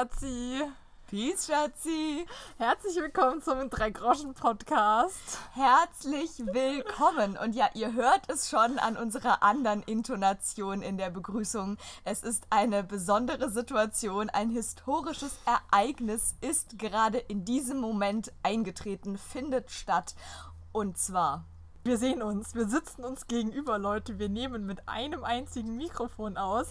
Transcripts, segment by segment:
Schatzi. Peace, Schatzi. Herzlich willkommen zum Drei-Groschen-Podcast. Herzlich willkommen. Und ja, ihr hört es schon an unserer anderen Intonation in der Begrüßung. Es ist eine besondere Situation. Ein historisches Ereignis ist gerade in diesem Moment eingetreten, findet statt. Und zwar wir sehen uns, wir sitzen uns gegenüber, Leute. Wir nehmen mit einem einzigen Mikrofon aus.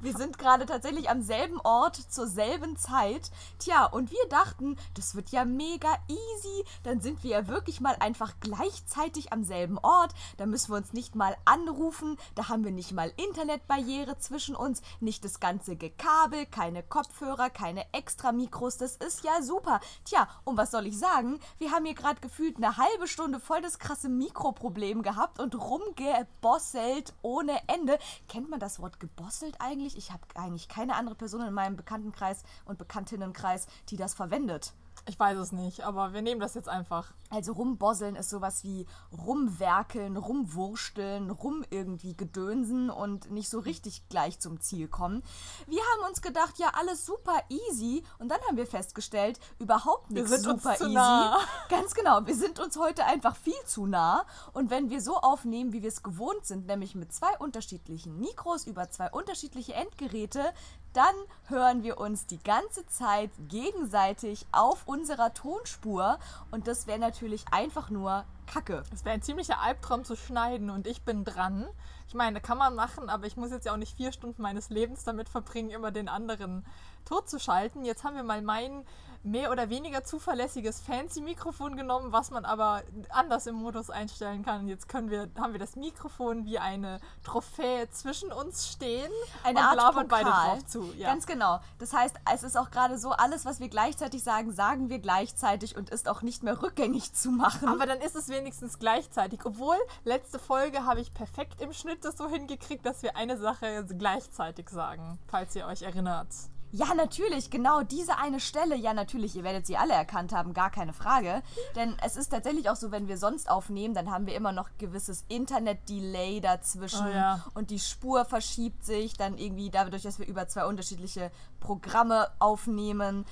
Wir sind gerade tatsächlich am selben Ort zur selben Zeit. Tja, und wir dachten, das wird ja mega easy. Dann sind wir ja wirklich mal einfach gleichzeitig am selben Ort. Da müssen wir uns nicht mal anrufen. Da haben wir nicht mal Internetbarriere zwischen uns. Nicht das ganze Gekabel, keine Kopfhörer, keine extra Mikros. Das ist ja super. Tja, und was soll ich sagen? Wir haben hier gerade gefühlt eine halbe Stunde voll das krasse Mikroproblem gehabt und rumgebosselt ohne Ende. Kennt man das Wort gebosselt eigentlich? Eigentlich, ich habe eigentlich keine andere Person in meinem Bekanntenkreis und Bekanntinnenkreis, die das verwendet. Ich weiß es nicht, aber wir nehmen das jetzt einfach. Also rumbosseln ist sowas wie rumwerkeln, rumwursteln, rum irgendwie gedönsen und nicht so richtig gleich zum Ziel kommen. Wir haben uns gedacht, ja, alles super easy und dann haben wir festgestellt, überhaupt nichts super easy. Nah. Ganz genau, wir sind uns heute einfach viel zu nah und wenn wir so aufnehmen, wie wir es gewohnt sind, nämlich mit zwei unterschiedlichen Mikros über zwei unterschiedliche Endgeräte, dann hören wir uns die ganze Zeit gegenseitig auf unserer Tonspur und das wäre natürlich einfach nur Kacke. Es wäre ein ziemlicher Albtraum zu schneiden und ich bin dran. Ich meine, kann man machen, aber ich muss jetzt ja auch nicht vier Stunden meines Lebens damit verbringen, immer den anderen totzuschalten. Jetzt haben wir mal meinen mehr oder weniger zuverlässiges Fancy-Mikrofon genommen, was man aber anders im Modus einstellen kann. Jetzt können wir, haben wir das Mikrofon wie eine Trophäe zwischen uns stehen eine und Art labern Pokal. beide drauf zu. Ja. Ganz genau. Das heißt, es ist auch gerade so, alles, was wir gleichzeitig sagen, sagen wir gleichzeitig und ist auch nicht mehr rückgängig zu machen. Aber dann ist es wenigstens gleichzeitig. Obwohl, letzte Folge habe ich perfekt im Schnitt das so hingekriegt, dass wir eine Sache gleichzeitig sagen, falls ihr euch erinnert. Ja, natürlich, genau diese eine Stelle. Ja, natürlich, ihr werdet sie alle erkannt haben, gar keine Frage. Denn es ist tatsächlich auch so, wenn wir sonst aufnehmen, dann haben wir immer noch gewisses Internet-Delay dazwischen oh, ja. und die Spur verschiebt sich dann irgendwie dadurch, dass wir über zwei unterschiedliche Programme aufnehmen.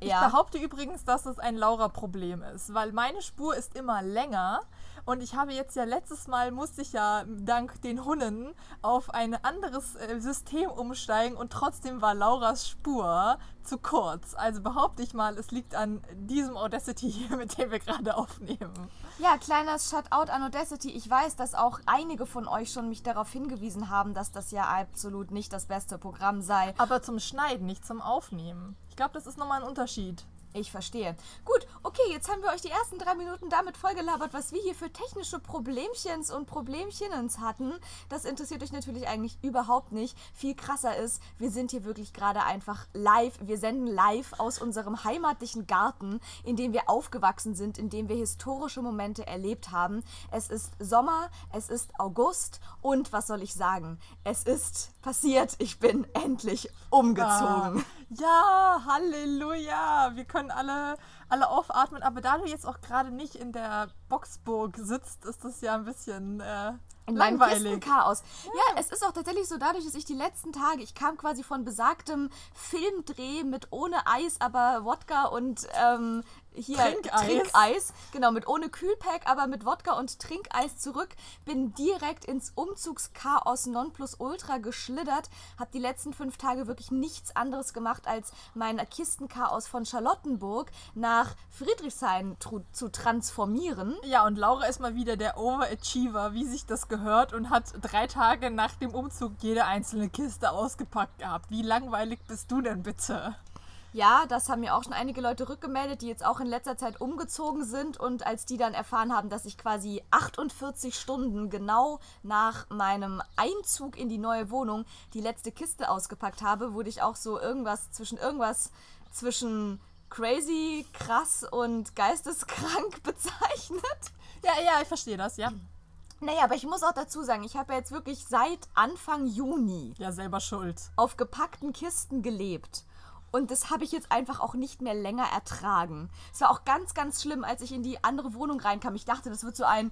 Ja. Ich behaupte übrigens, dass es ein Laura-Problem ist, weil meine Spur ist immer länger und ich habe jetzt ja letztes Mal musste ich ja dank den Hunden auf ein anderes äh, System umsteigen und trotzdem war Lauras Spur zu kurz. Also behaupte ich mal, es liegt an diesem Audacity hier, mit dem wir gerade aufnehmen. Ja, kleiner Shoutout an Audacity. Ich weiß, dass auch einige von euch schon mich darauf hingewiesen haben, dass das ja absolut nicht das beste Programm sei. Aber zum Schneiden, nicht zum Aufnehmen. Ich glaube, das ist nochmal ein Unterschied. Ich verstehe. Gut, okay, jetzt haben wir euch die ersten drei Minuten damit vollgelabert, was wir hier für technische Problemchens und Problemchenens hatten. Das interessiert euch natürlich eigentlich überhaupt nicht. Viel krasser ist, wir sind hier wirklich gerade einfach live. Wir senden live aus unserem heimatlichen Garten, in dem wir aufgewachsen sind, in dem wir historische Momente erlebt haben. Es ist Sommer, es ist August und was soll ich sagen? Es ist passiert. Ich bin endlich umgezogen. Ah. Ja, Halleluja. Wir können alle, alle aufatmen. Aber da du jetzt auch gerade nicht in der Boxburg sitzt, ist das ja ein bisschen äh, in langweilig. Chaos. Ja. ja, es ist auch tatsächlich so, dadurch, dass ich die letzten Tage, ich kam quasi von besagtem Filmdreh mit ohne Eis, aber Wodka und ähm, hier Trinkeis. Trinkeis. Genau, mit ohne Kühlpack, aber mit Wodka und Trinkeis zurück. Bin direkt ins Umzugschaos Nonplusultra geschlittert. Hab die letzten fünf Tage wirklich nichts anderes gemacht, als mein Kistenchaos von Charlottenburg nach Friedrichshain zu transformieren. Ja, und Laura ist mal wieder der Overachiever, wie sich das gehört, und hat drei Tage nach dem Umzug jede einzelne Kiste ausgepackt gehabt. Wie langweilig bist du denn bitte? Ja, das haben mir auch schon einige Leute rückgemeldet, die jetzt auch in letzter Zeit umgezogen sind und als die dann erfahren haben, dass ich quasi 48 Stunden genau nach meinem Einzug in die neue Wohnung die letzte Kiste ausgepackt habe, wurde ich auch so irgendwas zwischen irgendwas zwischen crazy, krass und geisteskrank bezeichnet. Ja, ja, ich verstehe das, ja. Naja, aber ich muss auch dazu sagen, ich habe jetzt wirklich seit Anfang Juni ja selber schuld auf gepackten Kisten gelebt. Und das habe ich jetzt einfach auch nicht mehr länger ertragen. Es war auch ganz, ganz schlimm, als ich in die andere Wohnung reinkam. Ich dachte, das wird so ein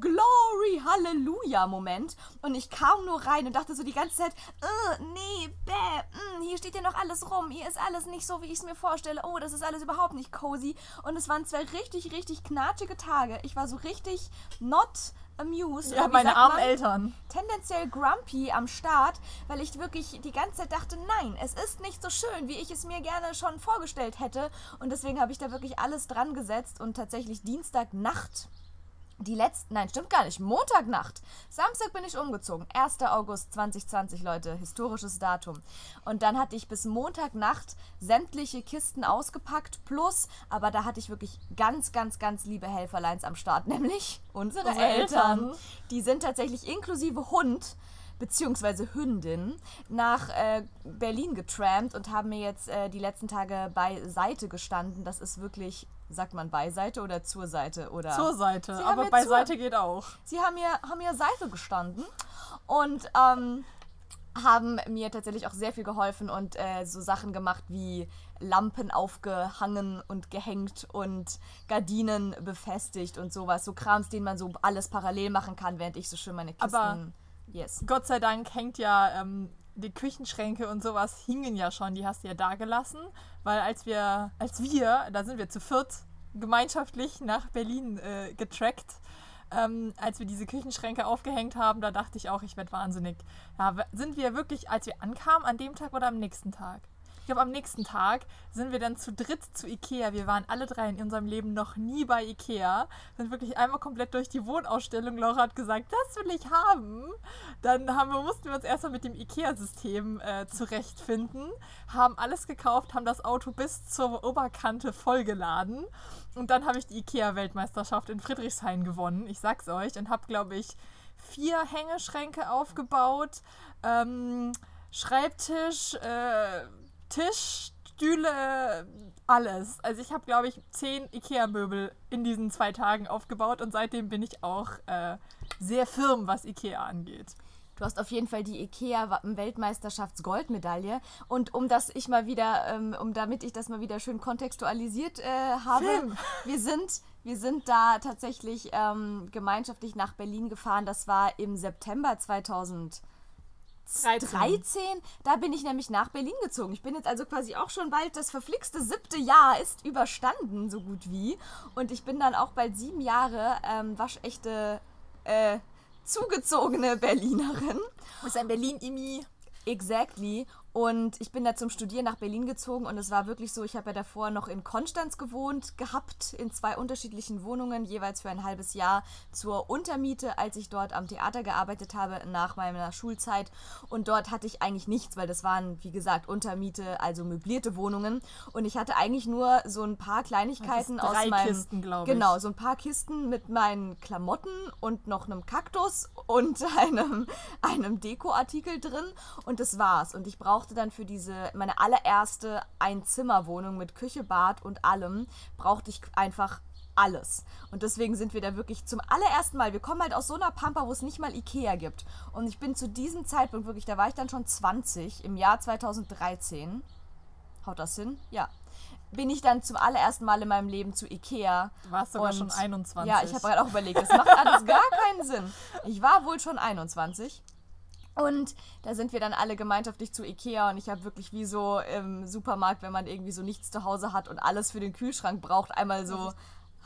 Glory, Halleluja Moment. Und ich kam nur rein und dachte so die ganze Zeit, äh, nee, bäh, mh, mm, hier steht ja noch alles rum. Hier ist alles nicht so, wie ich es mir vorstelle. Oh, das ist alles überhaupt nicht cozy. Und es waren zwei richtig, richtig knatschige Tage. Ich war so richtig not amused. Ja, meine armen Eltern. Tendenziell grumpy am Start, weil ich wirklich die ganze Zeit dachte, nein, es ist nicht so schön, wie ich es mir gerne schon vorgestellt hätte. Und deswegen habe ich da wirklich alles dran gesetzt und tatsächlich Dienstagnacht die letzten, nein, stimmt gar nicht, Montagnacht. Samstag bin ich umgezogen. 1. August 2020, Leute, historisches Datum. Und dann hatte ich bis Montagnacht sämtliche Kisten ausgepackt, plus, aber da hatte ich wirklich ganz, ganz, ganz liebe Helferleins am Start, nämlich unsere, unsere Eltern. Eltern. Die sind tatsächlich inklusive Hund beziehungsweise Hündin nach äh, Berlin getrampt und haben mir jetzt äh, die letzten Tage beiseite gestanden. Das ist wirklich sagt man beiseite oder zur Seite? Oder zur Seite, aber beiseite geht auch. Sie haben mir, haben mir Seite gestanden und ähm, haben mir tatsächlich auch sehr viel geholfen und äh, so Sachen gemacht wie Lampen aufgehangen und gehängt und Gardinen befestigt und sowas. So Krams, den man so alles parallel machen kann, während ich so schön meine Kisten. Aber yes. Gott sei Dank hängt ja ähm, die Küchenschränke und sowas hingen ja schon, die hast du ja da gelassen, weil als wir, als wir, da sind wir zu viert gemeinschaftlich nach Berlin äh, getrackt, ähm, als wir diese Küchenschränke aufgehängt haben, da dachte ich auch, ich werde wahnsinnig. Da sind wir wirklich, als wir ankamen, an dem Tag oder am nächsten Tag? Ich glaube, am nächsten Tag sind wir dann zu dritt zu Ikea. Wir waren alle drei in unserem Leben noch nie bei Ikea. Sind wirklich einmal komplett durch die Wohnausstellung. Laura hat gesagt, das will ich haben. Dann haben wir, mussten wir uns erstmal mit dem Ikea-System äh, zurechtfinden. Haben alles gekauft, haben das Auto bis zur Oberkante vollgeladen. Und dann habe ich die Ikea-Weltmeisterschaft in Friedrichshain gewonnen. Ich sag's euch. Und habe, glaube ich, vier Hängeschränke aufgebaut. Ähm, Schreibtisch, äh, Tisch, Stühle, alles. Also ich habe, glaube ich, zehn Ikea-Möbel in diesen zwei Tagen aufgebaut und seitdem bin ich auch äh, sehr firm, was Ikea angeht. Du hast auf jeden Fall die IKEA-Weltmeisterschafts-Goldmedaille. Und um das ich mal wieder, ähm, um damit ich das mal wieder schön kontextualisiert äh, habe, Film. wir sind, wir sind da tatsächlich ähm, gemeinschaftlich nach Berlin gefahren. Das war im September 2000. 13. 13. Da bin ich nämlich nach Berlin gezogen. Ich bin jetzt also quasi auch schon bald das verflixte siebte Jahr ist überstanden, so gut wie. Und ich bin dann auch bald sieben Jahre ähm, waschechte, äh, zugezogene Berlinerin. Du bist ein Berlin-Imi. Exactly. Und ich bin da zum Studieren nach Berlin gezogen und es war wirklich so, ich habe ja davor noch in Konstanz gewohnt gehabt, in zwei unterschiedlichen Wohnungen, jeweils für ein halbes Jahr zur Untermiete, als ich dort am Theater gearbeitet habe nach meiner Schulzeit. Und dort hatte ich eigentlich nichts, weil das waren, wie gesagt, Untermiete, also möblierte Wohnungen. Und ich hatte eigentlich nur so ein paar Kleinigkeiten aus meinem... Kisten, glaube ich. Genau, so ein paar Kisten mit meinen Klamotten und noch einem Kaktus und einem, einem Dekoartikel drin. Und das war's. Und ich brauchte brauchte dann für diese, meine allererste Einzimmerwohnung mit Küche, Bad und allem, brauchte ich einfach alles. Und deswegen sind wir da wirklich zum allerersten Mal, wir kommen halt aus so einer Pampa, wo es nicht mal Ikea gibt. Und ich bin zu diesem Zeitpunkt wirklich, da war ich dann schon 20, im Jahr 2013. Haut das hin? Ja. Bin ich dann zum allerersten Mal in meinem Leben zu Ikea. Du warst sogar und, schon 21. Ja, ich habe gerade auch überlegt, das macht alles gar keinen Sinn. Ich war wohl schon 21. Und da sind wir dann alle gemeinschaftlich zu Ikea und ich habe wirklich wie so im Supermarkt, wenn man irgendwie so nichts zu Hause hat und alles für den Kühlschrank braucht, einmal so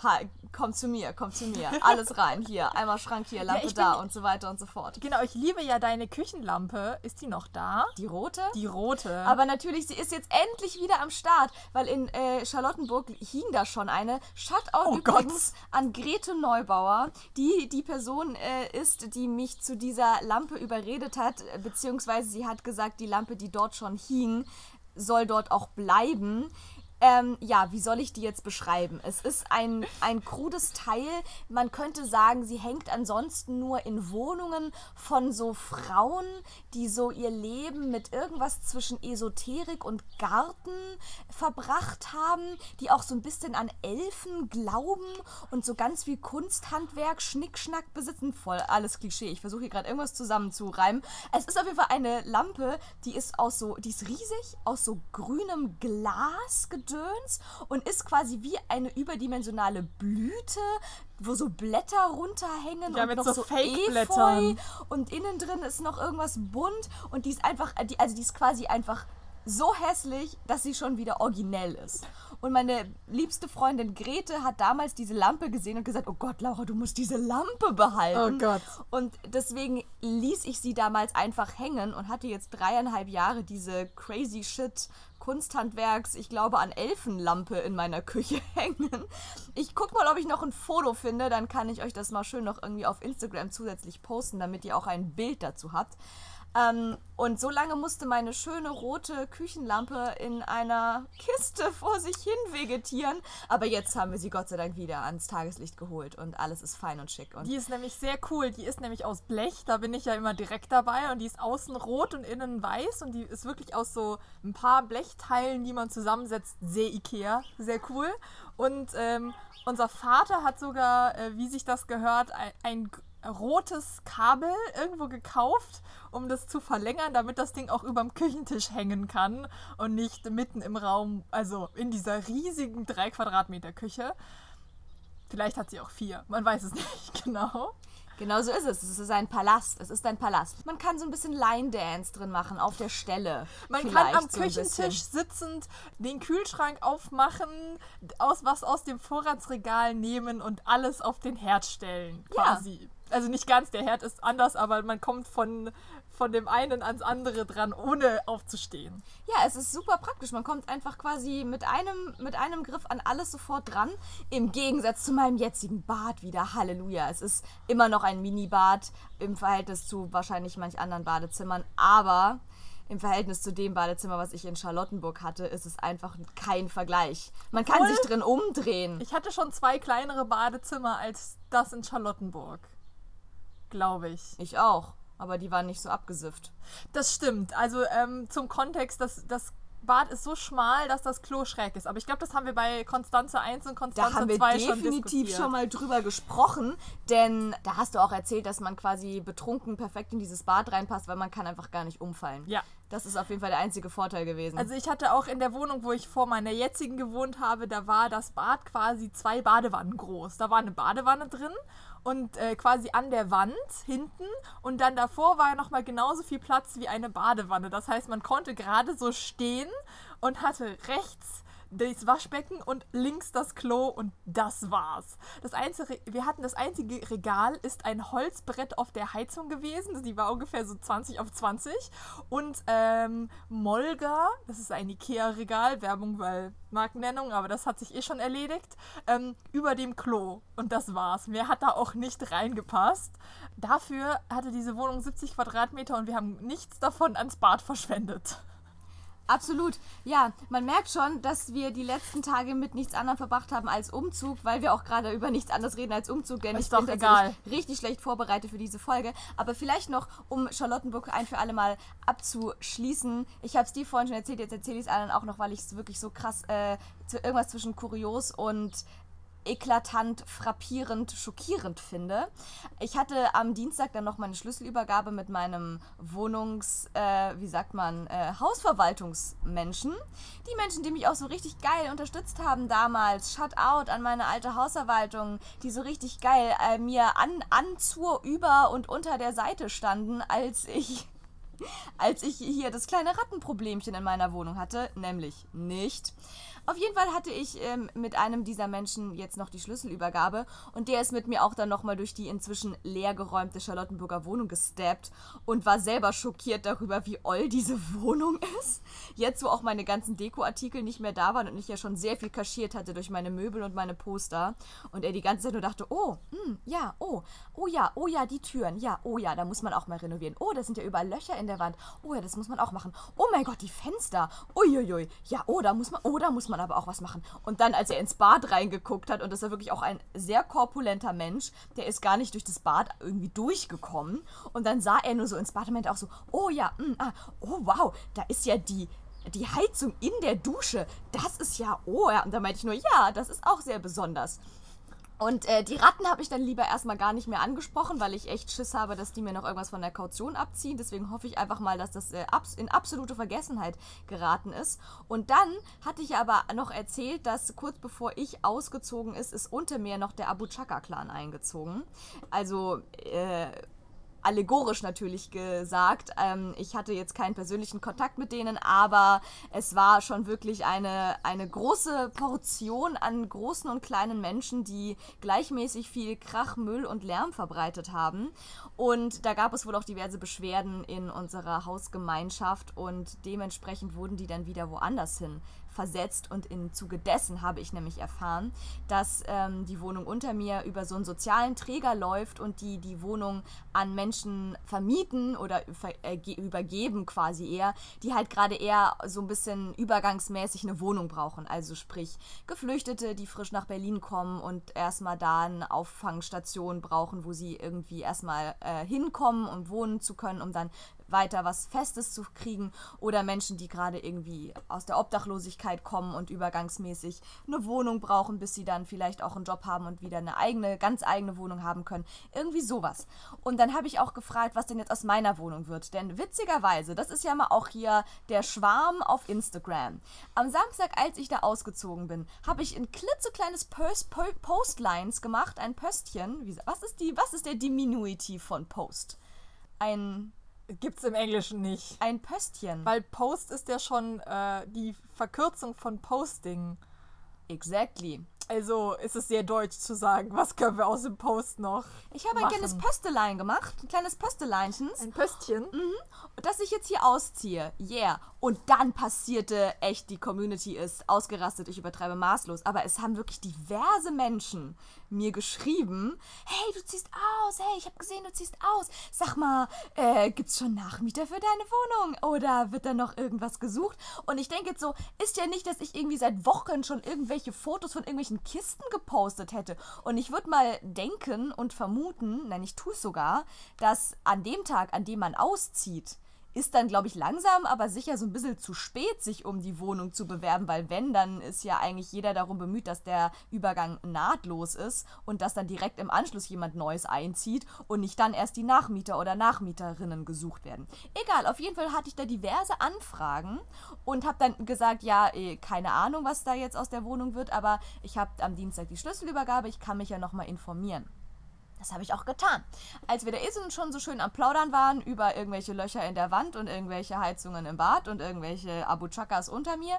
ha, komm zu mir, komm zu mir, alles rein, hier, einmal Schrank hier, Lampe ja, da und so weiter und so fort. Genau, ich liebe ja deine Küchenlampe. Ist die noch da? Die rote? Die rote. Aber natürlich, sie ist jetzt endlich wieder am Start, weil in äh, Charlottenburg hing da schon eine. Shoutout oh übrigens Gott. an Grete Neubauer, die die Person äh, ist, die mich zu dieser Lampe überredet hat, beziehungsweise sie hat gesagt, die Lampe, die dort schon hing, soll dort auch bleiben Ähm, ja, wie soll ich die jetzt beschreiben? Es ist ein, ein krudes Teil. Man könnte sagen, sie hängt ansonsten nur in Wohnungen von so Frauen, die so ihr Leben mit irgendwas zwischen Esoterik und Garten verbracht haben, die auch so ein bisschen an Elfen glauben und so ganz viel Kunsthandwerk, Schnickschnack besitzen. Voll alles Klischee. Ich versuche hier gerade irgendwas zusammenzureimen. Es ist auf jeden Fall eine Lampe, die ist aus so, die ist riesig, aus so grünem Glas Gedöns und ist quasi wie eine überdimensionale Blüte, wo so Blätter runterhängen Ja, und mit noch so so, Fake-Blättern. Und innen drin ist noch irgendwas bunt und die ist einfach, die, also die ist quasi einfach so hässlich, dass sie schon wieder originell ist. Und meine liebste Freundin Grete hat damals diese Lampe gesehen und gesagt, oh Gott, Laura, du musst diese Lampe behalten. Oh Gott. Und deswegen ließ ich sie damals einfach hängen und hatte jetzt dreieinhalb Jahre diese crazy shit Kunsthandwerks, ich glaube an Elfenlampe in meiner Küche hängen. Ich guck mal, ob ich noch ein Foto finde, dann kann ich euch das mal schön noch irgendwie auf Instagram zusätzlich posten, damit ihr auch ein Bild dazu habt. Ähm, und so lange musste meine schöne rote Küchenlampe in einer Kiste vor sich hin vegetieren. Aber jetzt haben wir sie Gott sei Dank wieder ans Tageslicht geholt und alles ist fein und schick. Und Die ist nämlich sehr cool. Die ist nämlich aus Blech, da bin ich ja immer direkt dabei und die ist außen rot und innen weiß und die ist wirklich aus so ein paar Blechteilen, die man zusammensetzt, sehr Ikea, sehr cool. Und ähm, unser Vater hat sogar, äh, wie sich das gehört, ein, ein rotes Kabel irgendwo gekauft, um das zu verlängern, damit das Ding auch überm Küchentisch hängen kann und nicht mitten im Raum, also in dieser riesigen 3 Quadratmeter Küche. Vielleicht hat sie auch vier, man weiß es nicht genau. Genau so ist es. Es ist ein Palast. Es ist ein Palast. Man kann so ein bisschen Line Dance drin machen auf der Stelle. Man kann am so Küchentisch sitzend den Kühlschrank aufmachen, aus was aus dem Vorratsregal nehmen und alles auf den Herd stellen, Ja. Also nicht ganz, der Herd ist anders, aber man kommt von, von dem einen ans andere dran, ohne aufzustehen. Ja, es ist super praktisch. Man kommt einfach quasi mit einem, mit einem Griff an alles sofort dran. Im Gegensatz zu meinem jetzigen Bad wieder. Halleluja. Es ist immer noch ein Minibad im Verhältnis zu wahrscheinlich manch anderen Badezimmern. Aber im Verhältnis zu dem Badezimmer, was ich in Charlottenburg hatte, ist es einfach kein Vergleich. Man kann Obwohl- sich drin umdrehen. Ich hatte schon zwei kleinere Badezimmer als das in Charlottenburg. Glaube ich. Ich auch. Aber die waren nicht so abgesifft. Das stimmt. Also ähm, zum Kontext, das, das Bad ist so schmal, dass das Klo schräg ist. Aber ich glaube, das haben wir bei Konstanze 1 und Da Konstanze haben wir 2 schon definitiv diskutiert. schon mal drüber gesprochen, denn da hast du auch erzählt, dass man quasi betrunken perfekt in dieses Bad reinpasst, weil man kann einfach gar nicht umfallen. Ja. Das ist auf jeden Fall der einzige Vorteil gewesen. Also ich hatte auch in der Wohnung, wo ich vor meiner jetzigen gewohnt habe, da war das Bad quasi zwei Badewannen groß. Da war eine Badewanne drin und äh, quasi an der Wand hinten und dann davor war nochmal genauso viel Platz wie eine Badewanne. Das heißt, man konnte gerade so stehen und hatte rechts das Waschbecken und links das Klo und das war's. Das einzige, wir hatten das einzige Regal ist ein Holzbrett auf der Heizung gewesen. Die war ungefähr so 20 auf 20 und ähm, Molga, das ist ein Ikea-Regal, Werbung, weil Markennennung, aber das hat sich eh schon erledigt, ähm, über dem Klo und das war's. Mehr hat da auch nicht reingepasst. Dafür hatte diese Wohnung 70 Quadratmeter und wir haben nichts davon ans Bad verschwendet. Absolut. Ja, man merkt schon, dass wir die letzten Tage mit nichts anderem verbracht haben als Umzug, weil wir auch gerade über nichts anderes reden als Umzug, denn Ist ich doch bin egal. richtig schlecht vorbereitet für diese Folge. Aber vielleicht noch, um Charlottenburg ein für alle Mal abzuschließen. Ich habe es dir vorhin schon erzählt, jetzt erzähle ich es allen auch noch, weil ich es wirklich so krass, äh, zu- irgendwas zwischen kurios und eklatant, frappierend, schockierend finde. Ich hatte am Dienstag dann noch meine Schlüsselübergabe mit meinem Wohnungs, äh, wie sagt man, äh, Hausverwaltungsmenschen. Die Menschen, die mich auch so richtig geil unterstützt haben damals. Shoutout an meine alte Hausverwaltung, die so richtig geil äh, mir an, an, zur, über und unter der Seite standen, als ich als ich hier das kleine Rattenproblemchen in meiner Wohnung hatte, nämlich nicht. Auf jeden Fall hatte ich ähm, mit einem dieser Menschen jetzt noch die Schlüsselübergabe und der ist mit mir auch dann nochmal durch die inzwischen leergeräumte Charlottenburger Wohnung gesteppt und war selber schockiert darüber, wie oll diese Wohnung ist. Jetzt, wo auch meine ganzen Dekoartikel nicht mehr da waren und ich ja schon sehr viel kaschiert hatte durch meine Möbel und meine Poster und er die ganze Zeit nur dachte, oh, hm, ja, oh, oh ja, oh ja, die Türen, ja, oh ja, da muss man auch mal renovieren. Oh, da sind ja überall Löcher in in der Wand. Oh ja, das muss man auch machen. Oh mein Gott, die Fenster. Uiuiui. Ja, oh, da muss man, oh, da muss man aber auch was machen. Und dann, als er ins Bad reingeguckt hat, und das ist wirklich auch ein sehr korpulenter Mensch, der ist gar nicht durch das Bad irgendwie durchgekommen. Und dann sah er nur so ins Bad und meinte auch so, oh ja, mh, ah, oh wow, da ist ja die, die Heizung in der Dusche. Das ist ja, oh ja. Und da meinte ich nur, ja, das ist auch sehr besonders. Und äh, die Ratten habe ich dann lieber erstmal gar nicht mehr angesprochen, weil ich echt Schiss habe, dass die mir noch irgendwas von der Kaution abziehen. Deswegen hoffe ich einfach mal, dass das äh, abs in absolute Vergessenheit geraten ist. Und dann hatte ich aber noch erzählt, dass kurz bevor ich ausgezogen ist, ist unter mir noch der Abu Chaka-Clan eingezogen. Also äh, allegorisch natürlich gesagt. Ähm, ich hatte jetzt keinen persönlichen Kontakt mit denen, aber es war schon wirklich eine, eine große Portion an großen und kleinen Menschen, die gleichmäßig viel Krach, Müll und Lärm verbreitet haben. Und da gab es wohl auch diverse Beschwerden in unserer Hausgemeinschaft und dementsprechend wurden die dann wieder woanders hin versetzt und im Zuge dessen habe ich nämlich erfahren, dass ähm, die Wohnung unter mir über so einen sozialen Träger läuft und die die Wohnung an Menschen vermieten oder äh, übergeben quasi eher, die halt gerade eher so ein bisschen übergangsmäßig eine Wohnung brauchen. Also sprich Geflüchtete, die frisch nach Berlin kommen und erstmal da eine Auffangstation brauchen, wo sie irgendwie erstmal äh, hinkommen und wohnen zu können, um dann weiter was Festes zu kriegen oder Menschen, die gerade irgendwie aus der Obdachlosigkeit kommen und übergangsmäßig eine Wohnung brauchen, bis sie dann vielleicht auch einen Job haben und wieder eine eigene, ganz eigene Wohnung haben können. Irgendwie sowas. Und dann habe ich auch gefragt, was denn jetzt aus meiner Wohnung wird. Denn witzigerweise, das ist ja mal auch hier der Schwarm auf Instagram. Am Samstag, als ich da ausgezogen bin, habe ich ein klitzekleines Post Postlines gemacht, ein Pöstchen. Was ist, die, was ist der Diminutiv von Post? Ein Gibt's im Englischen nicht. Ein Pöstchen. Weil Post ist ja schon äh, die Verkürzung von Posting. Exactly. Also ist es sehr deutsch zu sagen, was können wir aus dem Post noch? Ich habe ein kleines Pöstelein gemacht, ein kleines Pösteleinchen. Ein Pöstchen? Mhm. Das ich jetzt hier ausziehe. Yeah. Und dann passierte echt, die Community ist ausgerastet, ich übertreibe maßlos. Aber es haben wirklich diverse Menschen mir geschrieben, hey, du ziehst aus, hey, ich habe gesehen, du ziehst aus. Sag mal, äh, gibt's schon Nachmieter für deine Wohnung? Oder wird da noch irgendwas gesucht? Und ich denke jetzt so, ist ja nicht, dass ich irgendwie seit Wochen schon irgendwelche Fotos von irgendwelchen Kisten gepostet hätte. Und ich würde mal denken und vermuten, nein, ich tue es sogar, dass an dem Tag, an dem man auszieht, ist dann, glaube ich, langsam, aber sicher so ein bisschen zu spät, sich um die Wohnung zu bewerben, weil wenn, dann ist ja eigentlich jeder darum bemüht, dass der Übergang nahtlos ist und dass dann direkt im Anschluss jemand Neues einzieht und nicht dann erst die Nachmieter oder Nachmieterinnen gesucht werden. Egal, auf jeden Fall hatte ich da diverse Anfragen und habe dann gesagt, ja, eh, keine Ahnung, was da jetzt aus der Wohnung wird, aber ich habe am Dienstag die Schlüsselübergabe, ich kann mich ja nochmal informieren. Das habe ich auch getan. Als wir da ist schon so schön am Plaudern waren über irgendwelche Löcher in der Wand und irgendwelche Heizungen im Bad und irgendwelche Abu Chakas unter mir,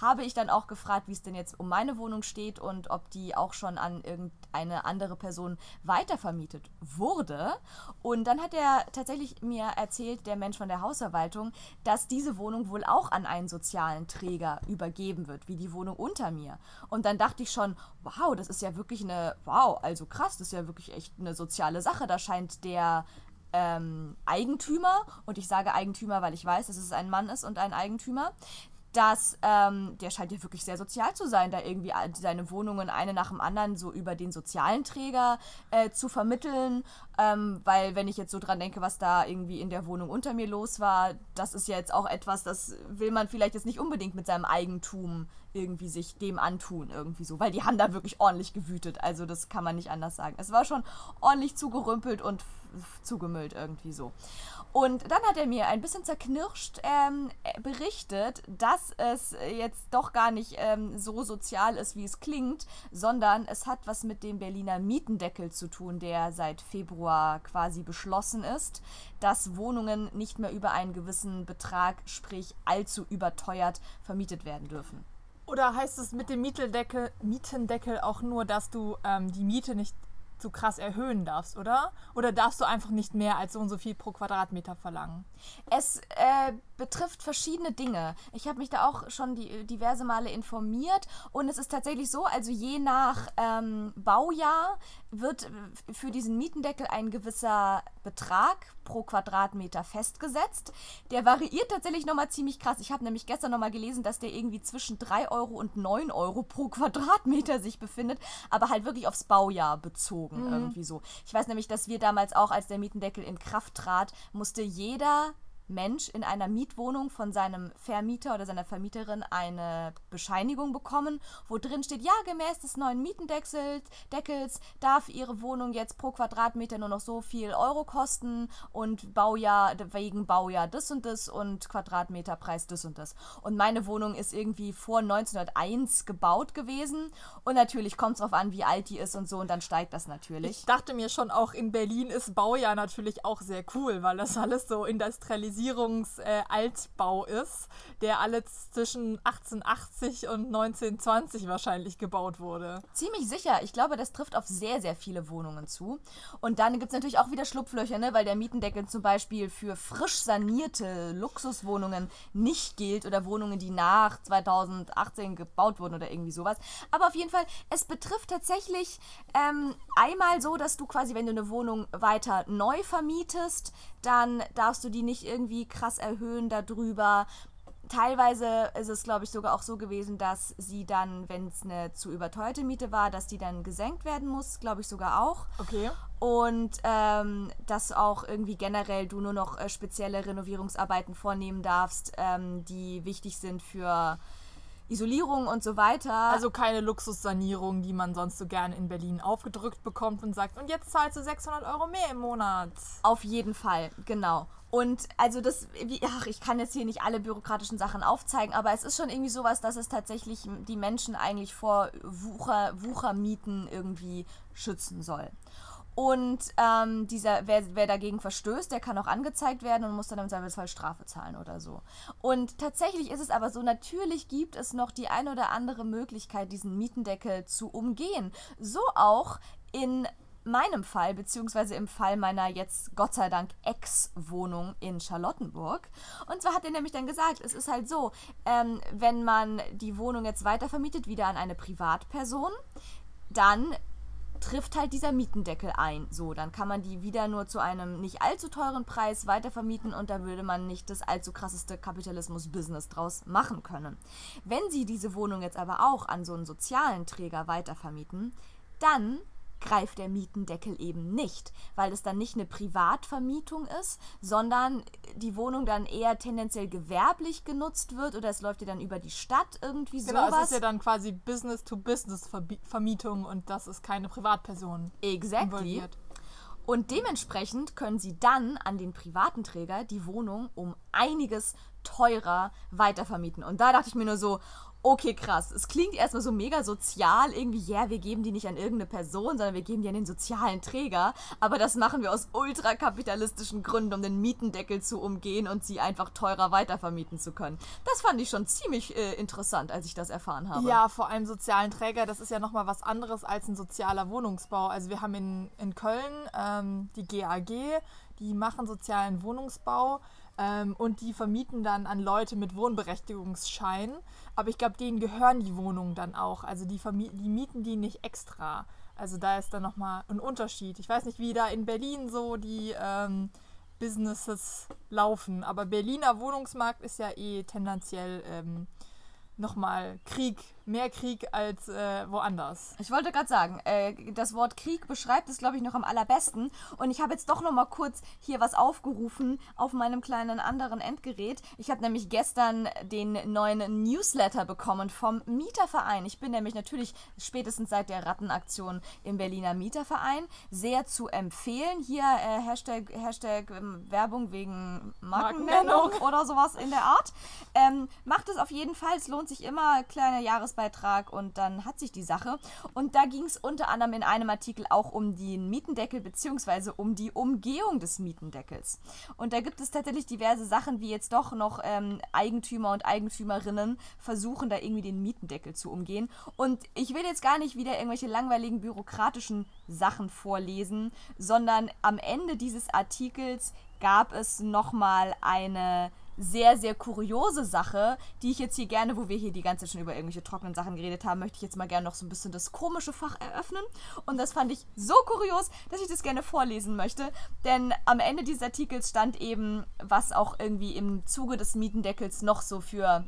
habe ich dann auch gefragt, wie es denn jetzt um meine Wohnung steht und ob die auch schon an irgendeine andere Person weitervermietet wurde. Und dann hat er tatsächlich mir erzählt, der Mensch von der Hausverwaltung, dass diese Wohnung wohl auch an einen sozialen Träger übergeben wird, wie die Wohnung unter mir. Und dann dachte ich schon, wow, das ist ja wirklich eine, wow, also krass, das ist ja wirklich echt eine soziale Sache. Da scheint der ähm, Eigentümer, und ich sage Eigentümer, weil ich weiß, dass es ein Mann ist und ein Eigentümer, dass ähm, der scheint ja wirklich sehr sozial zu sein, da irgendwie seine Wohnungen eine nach dem anderen so über den sozialen Träger äh, zu vermitteln. Ähm, weil wenn ich jetzt so dran denke, was da irgendwie in der Wohnung unter mir los war, das ist ja jetzt auch etwas, das will man vielleicht jetzt nicht unbedingt mit seinem Eigentum irgendwie sich dem antun, irgendwie so. Weil die haben da wirklich ordentlich gewütet. Also das kann man nicht anders sagen. Es war schon ordentlich zugerümpelt und zugemüllt irgendwie so. Und dann hat er mir ein bisschen zerknirscht ähm, berichtet, dass es jetzt doch gar nicht ähm, so sozial ist, wie es klingt, sondern es hat was mit dem Berliner Mietendeckel zu tun, der seit Februar quasi beschlossen ist, dass Wohnungen nicht mehr über einen gewissen Betrag, sprich allzu überteuert, vermietet werden dürfen. Oder heißt es mit dem Mietendeckel, Mietendeckel auch nur, dass du ähm, die Miete nicht so krass erhöhen darfst, oder? Oder darfst du einfach nicht mehr als so und so viel pro Quadratmeter verlangen? Es äh, betrifft verschiedene Dinge. Ich habe mich da auch schon die, diverse Male informiert und es ist tatsächlich so, also je nach ähm, Baujahr wird äh, für diesen Mietendeckel ein gewisser Betrag pro Quadratmeter festgesetzt. Der variiert tatsächlich nochmal ziemlich krass. Ich habe nämlich gestern nochmal gelesen, dass der irgendwie zwischen 3 Euro und 9 Euro pro Quadratmeter sich befindet, aber halt wirklich aufs Baujahr bezogen mhm. irgendwie so. Ich weiß nämlich, dass wir damals auch, als der Mietendeckel in Kraft trat, musste jeder Mensch in einer Mietwohnung von seinem Vermieter oder seiner Vermieterin eine Bescheinigung bekommen, wo drin steht, ja, gemäß des neuen Mietendeckels Deckels darf Ihre Wohnung jetzt pro Quadratmeter nur noch so viel Euro kosten und Baujahr, wegen Baujahr das und das und Quadratmeterpreis das und das. Und meine Wohnung ist irgendwie vor 1901 gebaut gewesen und natürlich kommt es darauf an, wie alt die ist und so und dann steigt das natürlich. Ich dachte mir schon, auch in Berlin ist Baujahr natürlich auch sehr cool, weil das alles so industrialisiert Modernisierungs-Altbau äh, ist, der alles zwischen 1880 und 1920 wahrscheinlich gebaut wurde. Ziemlich sicher. Ich glaube, das trifft auf sehr, sehr viele Wohnungen zu. Und dann gibt es natürlich auch wieder Schlupflöcher, ne? weil der Mietendeckel zum Beispiel für frisch sanierte Luxuswohnungen nicht gilt oder Wohnungen, die nach 2018 gebaut wurden oder irgendwie sowas. Aber auf jeden Fall, es betrifft tatsächlich ähm, einmal so, dass du quasi, wenn du eine Wohnung weiter neu vermietest, dann darfst du die nicht irgendwie krass erhöhen darüber. Teilweise ist es, glaube ich, sogar auch so gewesen, dass sie dann, wenn es eine zu überteuerte Miete war, dass die dann gesenkt werden muss, glaube ich sogar auch. Okay. Und ähm, dass auch irgendwie generell du nur noch äh, spezielle Renovierungsarbeiten vornehmen darfst, ähm, die wichtig sind für Isolierung und so weiter. Also keine Luxussanierung, die man sonst so gerne in Berlin aufgedrückt bekommt und sagt, und jetzt zahlst du 600 Euro mehr im Monat. Auf jeden Fall, genau. Und also das, wie, ach, ich kann jetzt hier nicht alle bürokratischen Sachen aufzeigen, aber es ist schon irgendwie sowas, dass es tatsächlich die Menschen eigentlich vor Wucher, Wuchermieten irgendwie schützen soll. Und ähm, dieser, wer, wer dagegen verstößt, der kann auch angezeigt werden und muss dann im Zweifelsfall Strafe zahlen oder so. Und tatsächlich ist es aber so, natürlich gibt es noch die ein oder andere Möglichkeit, diesen Mietendeckel zu umgehen. So auch in meinem Fall, beziehungsweise im Fall meiner jetzt Gott sei Dank Ex-Wohnung in Charlottenburg. Und zwar hat er nämlich dann gesagt, es ist halt so, ähm, wenn man die Wohnung jetzt weitervermietet, wieder an eine Privatperson, dann trifft halt dieser Mietendeckel ein. So, dann kann man die wieder nur zu einem nicht allzu teuren Preis weitervermieten und da würde man nicht das allzu krasseste Kapitalismus-Business draus machen können. Wenn Sie diese Wohnung jetzt aber auch an so einen sozialen Träger weitervermieten, dann greift der Mietendeckel eben nicht, weil es dann nicht eine Privatvermietung ist, sondern die Wohnung dann eher tendenziell gewerblich genutzt wird oder es läuft ja dann über die Stadt irgendwie genau, sowas. Genau, es ist ja dann quasi Business-to-Business-Vermietung und das ist keine Privatperson exactly. involviert. Und dementsprechend können sie dann an den privaten Träger die Wohnung um einiges teurer weitervermieten. Und da dachte ich mir nur so, okay, krass. Es klingt erstmal so mega sozial, irgendwie, ja, yeah, wir geben die nicht an irgendeine Person, sondern wir geben die an den sozialen Träger. Aber das machen wir aus ultrakapitalistischen Gründen, um den Mietendeckel zu umgehen und sie einfach teurer weitervermieten zu können. Das fand ich schon ziemlich äh, interessant, als ich das erfahren habe. Ja, vor allem sozialen Träger, das ist ja nochmal was anderes als ein sozialer Wohnungsbau. Also wir haben in, in Köln ähm, die GAG, die machen sozialen Wohnungsbau ähm, und die vermieten dann an Leute mit Wohnberechtigungsschein. Aber ich glaube, denen gehören die Wohnungen dann auch. Also die, die mieten die nicht extra. Also da ist dann nochmal ein Unterschied. Ich weiß nicht, wie da in Berlin so die ähm, Businesses laufen. Aber Berliner Wohnungsmarkt ist ja eh tendenziell ähm, nochmal Krieg, mehr Krieg als äh, woanders. Ich wollte gerade sagen, äh, das Wort Krieg beschreibt es, glaube ich, noch am allerbesten. Und ich habe jetzt doch nochmal kurz hier was aufgerufen auf meinem kleinen anderen Endgerät. Ich habe nämlich gestern den neuen Newsletter bekommen vom Mieterverein. Ich bin nämlich natürlich spätestens seit der Rattenaktion im Berliner Mieterverein sehr zu empfehlen. Hier äh, Hashtag, Hashtag ähm, Werbung wegen Markennennung oder sowas in der Art. Ähm, macht es auf jeden Fall. Es lohnt sich immer, kleiner Jahresbeitrag und dann hat sich die Sache. Und da ging es unter anderem in einem Artikel auch um den Mietendeckel bzw. um die Umgehung des Mietendeckels. Und da gibt es tatsächlich diverse Sachen, wie jetzt doch noch ähm, Eigentümer und Eigentümerinnen versuchen, da irgendwie den Mietendeckel zu umgehen. Und ich will jetzt gar nicht wieder irgendwelche langweiligen bürokratischen Sachen vorlesen, sondern am Ende dieses Artikels gab es nochmal eine sehr, sehr kuriose Sache, die ich jetzt hier gerne, wo wir hier die ganze Zeit schon über irgendwelche trockenen Sachen geredet haben, möchte ich jetzt mal gerne noch so ein bisschen das komische Fach eröffnen. Und das fand ich so kurios, dass ich das gerne vorlesen möchte. Denn am Ende dieses Artikels stand eben, was auch irgendwie im Zuge des Mietendeckels noch so für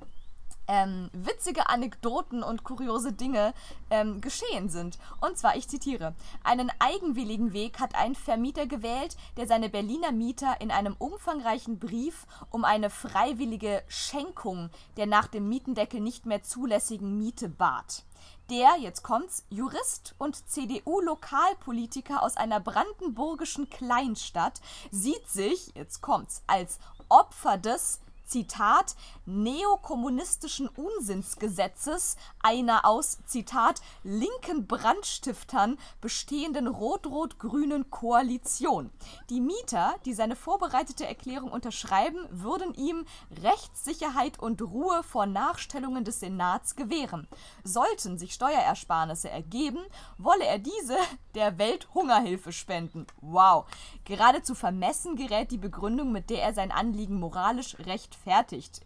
ähm, witzige Anekdoten und kuriose Dinge ähm, geschehen sind. Und zwar, ich zitiere, einen eigenwilligen Weg hat ein Vermieter gewählt, der seine Berliner Mieter in einem umfangreichen Brief um eine freiwillige Schenkung der nach dem Mietendeckel nicht mehr zulässigen Miete bat. Der, jetzt kommt's, Jurist und CDU-Lokalpolitiker aus einer brandenburgischen Kleinstadt sieht sich, jetzt kommt's, als Opfer des Zitat, neokommunistischen Unsinnsgesetzes einer aus, Zitat, linken Brandstiftern bestehenden rot-rot-grünen Koalition. Die Mieter, die seine vorbereitete Erklärung unterschreiben, würden ihm Rechtssicherheit und Ruhe vor Nachstellungen des Senats gewähren. Sollten sich Steuerersparnisse ergeben, wolle er diese der Welthungerhilfe spenden. Wow. Geradezu vermessen gerät die Begründung, mit der er sein Anliegen moralisch rechtfertigt.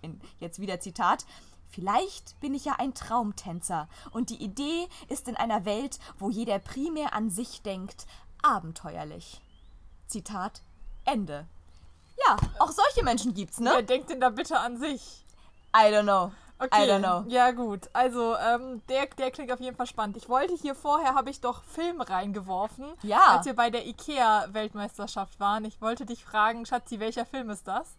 In, jetzt wieder Zitat. Vielleicht bin ich ja ein Traumtänzer und die Idee ist in einer Welt, wo jeder primär an sich denkt, abenteuerlich. Zitat Ende. Ja, auch solche Menschen gibt's, ne? Wer denkt denn da bitte an sich? I don't know. Okay. I don't know. Ja, gut. Also, ähm, der, der klingt auf jeden Fall spannend. Ich wollte hier vorher, habe ich doch Film reingeworfen. Ja. Als wir bei der IKEA-Weltmeisterschaft waren. Ich wollte dich fragen, Schatzi, welcher Film ist das?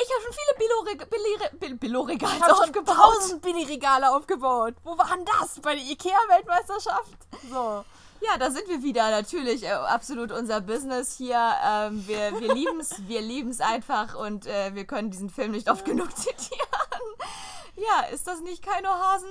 Ich habe schon viele Billo-Regale Billo Billo Ich habe schon aufgebaut. tausend Billy-Regale aufgebaut. Wo waren das? Bei der IKEA-Weltmeisterschaft? So. Ja, da sind wir wieder. Natürlich äh, absolut unser Business hier. Ähm, wir wir lieben es wir lieben's einfach und äh, wir können diesen Film nicht oft genug zitieren. Ja, ist das nicht Keino Hasen?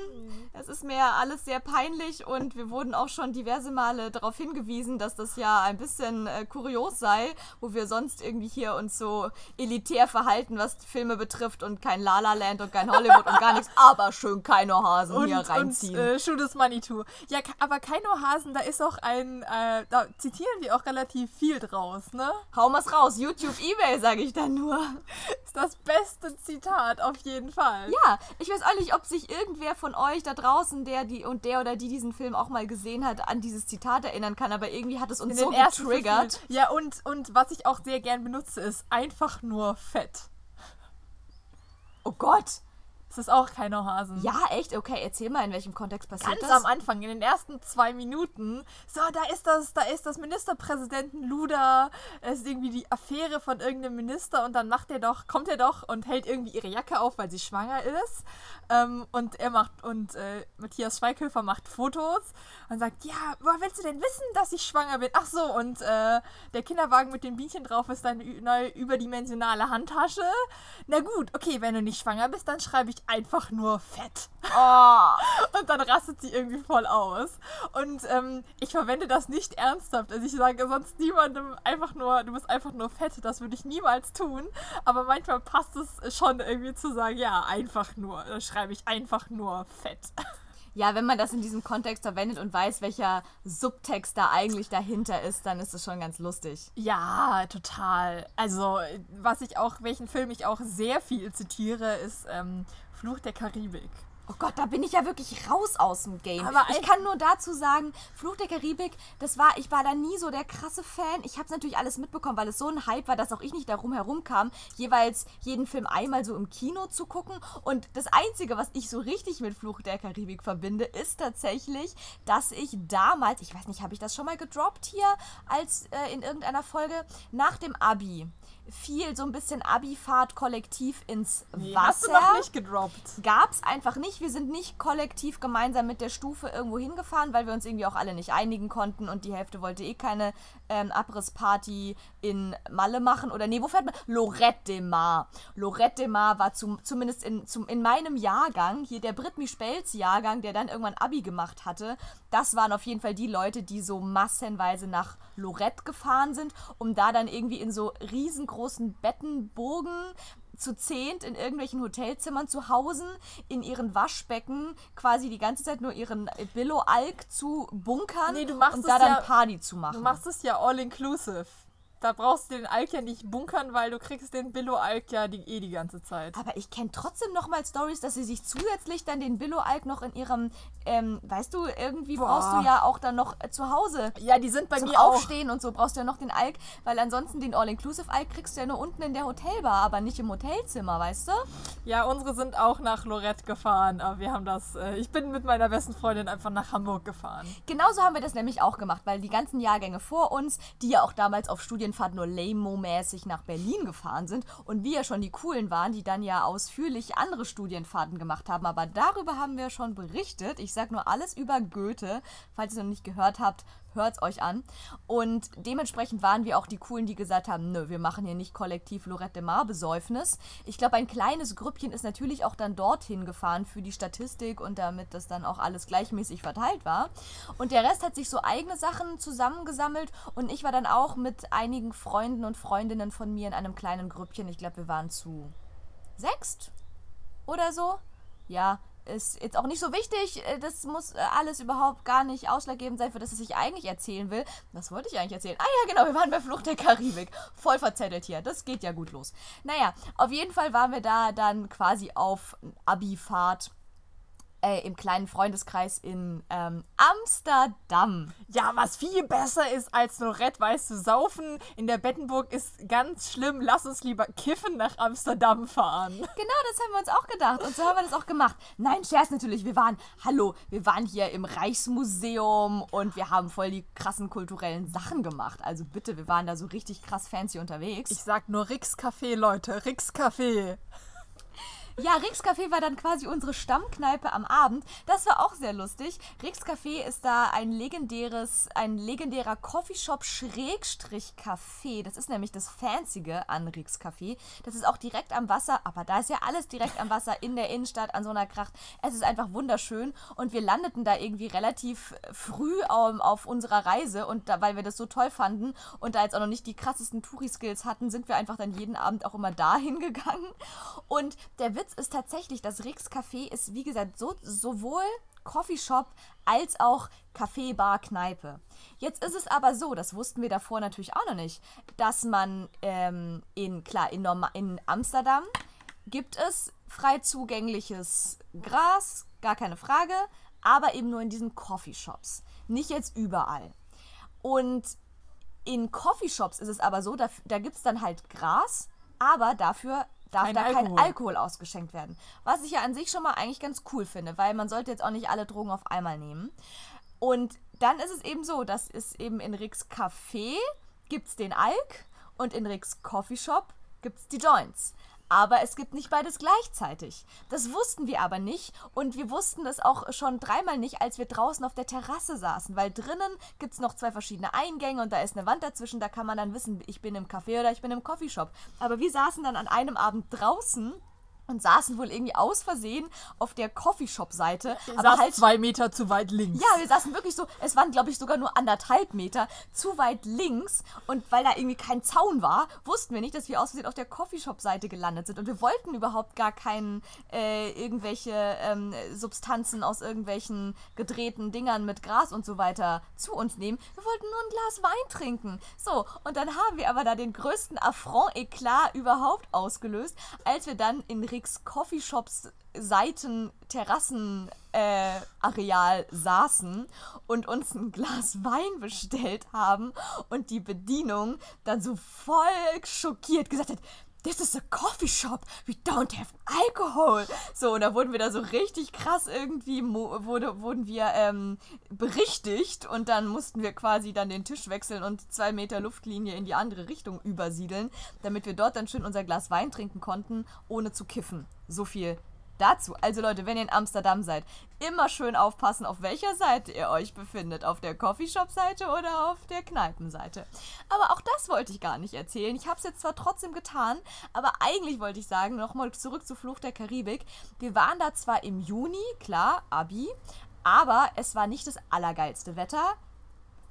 Es ist mir alles sehr peinlich und wir wurden auch schon diverse Male darauf hingewiesen, dass das ja ein bisschen äh, kurios sei, wo wir sonst irgendwie hier uns so elitär verhalten, was Filme betrifft und kein La La Land und kein Hollywood und gar nichts, aber schön Keino Hasen Und, hier und reinziehen. äh, Shoot is Manitou. Ja, aber Keino Hasen, da ist auch ein, äh, da zitieren wir auch relativ viel draus, ne? Hau mal's raus, YouTube, Ebay, sage ich dann nur. Ist das beste Zitat auf jeden Fall. Ja, ich weiß auch nicht, ob sich irgendwer von euch da draußen, der die und der oder die diesen Film auch mal gesehen hat, an dieses Zitat erinnern kann, aber irgendwie hat es uns In so getriggert. Ja, und, und was ich auch sehr gern benutze, ist einfach nur fett. Oh Gott. Das ist auch Keino Hasen. Ja, echt? Okay, erzähl mal, in welchem Kontext passiert Ganz das? am Anfang, in den ersten zwei Minuten, so, da ist das, da ist das Ministerpräsidenten Luda, es ist irgendwie die Affäre von irgendeinem Minister und dann macht er doch, kommt er doch und hält irgendwie ihre Jacke auf, weil sie schwanger ist. Ähm, und er macht, und äh, Matthias Schweighöfer macht Fotos und sagt, ja, woher willst du denn wissen, dass ich schwanger bin? Ach so, und äh, der Kinderwagen mit dem Bienchen drauf ist deine neue überdimensionale Handtasche. Na gut, okay, wenn du nicht schwanger bist, dann schreibe ich einfach nur fett. Oh. Und dann rastet sie irgendwie voll aus. Und ähm, ich verwende das nicht ernsthaft. Also ich sage sonst niemandem einfach nur, du bist einfach nur fett. Das würde ich niemals tun. Aber manchmal passt es schon irgendwie zu sagen, ja, einfach nur. Dann schreibe ich einfach nur fett. Ja, wenn man das in diesem Kontext verwendet und weiß, welcher Subtext da eigentlich dahinter ist, dann ist es schon ganz lustig. Ja, total. Also, was ich auch, welchen Film ich auch sehr viel zitiere, ist ähm, Fluch der Karibik. Oh Gott, da bin ich ja wirklich raus aus dem Game. Aber ich kann nur dazu sagen, Fluch der Karibik, das war, ich war da nie so der krasse Fan. Ich habe es natürlich alles mitbekommen, weil es so ein Hype war, dass auch ich nicht darum herum kam, jeweils jeden Film einmal so im Kino zu gucken. Und das Einzige, was ich so richtig mit Fluch der Karibik verbinde, ist tatsächlich, dass ich damals, ich weiß nicht, habe ich das schon mal gedroppt hier als äh, in irgendeiner Folge, nach dem Abi fiel so ein bisschen Abifahrt kollektiv ins Nee, Wasser hast du noch nicht gedroppt. gab es einfach nicht. Wir sind nicht kollektiv gemeinsam mit der Stufe irgendwo hingefahren, weil wir uns irgendwie auch alle nicht einigen konnten und die Hälfte wollte eh keine ähm, Abrissparty in Malle machen. Oder nee, wo fährt man? Lorette de Mar. Lorette de Mar war zum, zumindest in, zum, in meinem Jahrgang, hier der Brit Mispels Jahrgang, der dann irgendwann Abi gemacht hatte, das waren auf jeden Fall die Leute, die so massenweise nach Lorette gefahren sind, um da dann irgendwie in so riesengroßen Bettenburgen zu zehnt in irgendwelchen Hotelzimmern zu hausen, in ihren Waschbecken quasi die ganze Zeit nur ihren Billo-Alk zu bunkern Nee, und da dann ja- Party zu machen. Du machst es ja all inclusive. Da brauchst du den Alk ja nicht bunkern, weil du kriegst den Billo-Alk ja die, eh die ganze Zeit. Aber ich kenne trotzdem noch mal Stories, dass sie sich zusätzlich dann den Billo-Alk noch in ihrem, ähm, weißt du, irgendwie Boah. brauchst du ja auch dann noch äh, zu Hause Ja, die sind bei mir auch. Aufstehen und so brauchst du ja noch den Alk, weil ansonsten den All-Inclusive-Alk kriegst du ja nur unten in der Hotelbar, aber nicht im Hotelzimmer, weißt du? Ja, unsere sind auch nach Lorette gefahren, aber wir haben das. Äh, ich bin mit meiner besten Freundin einfach nach Hamburg gefahren. Genauso haben wir das nämlich auch gemacht, weil die ganzen Jahrgänge vor uns, die ja auch damals auf Studienfahrt nur lame-mäßig nach Berlin gefahren sind und wir ja schon die coolen waren, die dann ja ausführlich andere Studienfahrten gemacht haben. Aber darüber haben wir schon berichtet. Ich sag nur alles über Goethe. Falls ihr es noch nicht gehört habt, hört's euch an. Und dementsprechend waren wir auch die coolen, die gesagt haben, nö, wir machen hier nicht kollektiv Lorette Mar Besäufnis. Ich glaube, ein kleines Grüppchen ist natürlich auch dann dorthin gefahren für die Statistik und damit das dann auch alles gleichmäßig verteilt war. Und der Rest hat sich so eigene Sachen zusammengesammelt und ich war dann auch mit einigen Freunden und Freundinnen von mir in einem kleinen Grüppchen. Ich glaube, wir waren zu sechst oder so. Ja, ist jetzt auch nicht so wichtig. Äh, Das muss äh, alles überhaupt gar nicht ausschlaggebend sein, für das es ich eigentlich erzählen will. Was wollte ich eigentlich erzählen? Ah ja, genau, wir waren bei Flucht der Karibik. Voll verzettelt hier. Das geht ja gut los. Naja, auf jeden Fall waren wir da dann quasi auf Abi-Fahrt äh, im kleinen Freundeskreis in ähm, Amsterdam. Ja, was viel besser ist als Lorette, weißt du, saufen in der Bettenburg ist ganz schlimm. Lass uns lieber kiffen nach Amsterdam fahren. Genau, das haben wir uns auch gedacht. Und so haben wir das auch gemacht. Nein, Scherz natürlich. Wir waren, hallo, wir waren hier im Reichsmuseum und wir haben voll die krassen kulturellen Sachen gemacht. Also bitte, wir waren da so richtig krass fancy unterwegs. Ich sag nur Rix Café, Leute, Rix Café. Ja, Rix Café war dann quasi unsere Stammkneipe am Abend. Das war auch sehr lustig. Rix Café ist da ein legendäres, ein legendärer Coffeeshop Schrägstrich Café. Das ist nämlich das Fanzige an Rix Café. Das ist auch direkt am Wasser, aber da ist ja alles direkt am Wasser in der Innenstadt an so einer Kracht. Es ist einfach wunderschön und wir landeten da irgendwie relativ früh auf, auf unserer Reise und da, weil wir das so toll fanden und da jetzt auch noch nicht die krassesten Touri-Skills hatten, sind wir einfach dann jeden Abend auch immer dahin gegangen. Und der Witz ist tatsächlich, das Rix Café ist, wie gesagt, so, sowohl Coffeeshop als auch Café, Bar, Kneipe. Jetzt ist es aber so, das wussten wir davor natürlich auch noch nicht, dass man ähm, in, klar, in, in Amsterdam gibt es frei zugängliches Gras, gar keine Frage, aber eben nur in diesen Coffeeshops. Nicht jetzt überall. Und in Coffeeshops ist es aber so, da, da gibt es dann halt Gras, aber dafür darf Kein da kein Alkohol. Alkohol ausgeschenkt werden. Was ich ja an sich schon mal eigentlich ganz cool finde, weil man sollte jetzt auch nicht alle Drogen auf einmal nehmen. Und dann ist es eben so, dass es eben in Ricks Café gibt es den Alk und in Ricks Coffeeshop gibt es die Joints. Aber es gibt nicht beides gleichzeitig. Das wussten wir aber nicht und wir wussten das auch schon dreimal nicht, als wir draußen auf der Terrasse saßen, weil drinnen gibt es noch zwei verschiedene Eingänge und da ist eine Wand dazwischen, da kann man dann wissen, ich bin im Café oder ich bin im Coffeeshop. Aber wir saßen dann an einem Abend draußen und saßen wohl irgendwie aus Versehen auf der Coffeeshop-Seite. Aber halt zwei Meter zu weit links. ja, wir saßen wirklich so, es waren glaube ich sogar nur anderthalb Meter zu weit links und weil da irgendwie kein Zaun war, wussten wir nicht, dass wir aus Versehen auf der Coffeeshop-Seite gelandet sind und wir wollten überhaupt gar keinen, äh, irgendwelche ähm, Substanzen aus irgendwelchen gedrehten Dingern mit Gras und so weiter zu uns nehmen. Wir wollten nur ein Glas Wein trinken. So, und dann haben wir aber da den größten Affront-Eklat überhaupt ausgelöst, als wir dann in Ricks Coffeeshops Seiten, Terrassen, äh, Areal saßen und uns ein Glas Wein bestellt haben und die Bedienung dann so voll schockiert gesagt hat, This is a coffee shop. We don't have alcohol. So, und da wurden wir da so richtig krass irgendwie, wurde, wurden wir ähm, berichtigt und dann mussten wir quasi dann den Tisch wechseln und zwei Meter Luftlinie in die andere Richtung übersiedeln, damit wir dort dann schön unser Glas Wein trinken konnten, ohne zu kiffen. So viel dazu. Also Leute, wenn ihr in Amsterdam seid, immer schön aufpassen, auf welcher Seite ihr euch befindet. Auf der Coffeeshop-Seite oder auf der Kneipenseite. Aber auch das wollte ich gar nicht erzählen. Ich habe es jetzt zwar trotzdem getan, aber eigentlich wollte ich sagen, nochmal zurück zu Fluch der Karibik. Wir waren da zwar im Juni, klar, Abi, aber es war nicht das allergeilste Wetter.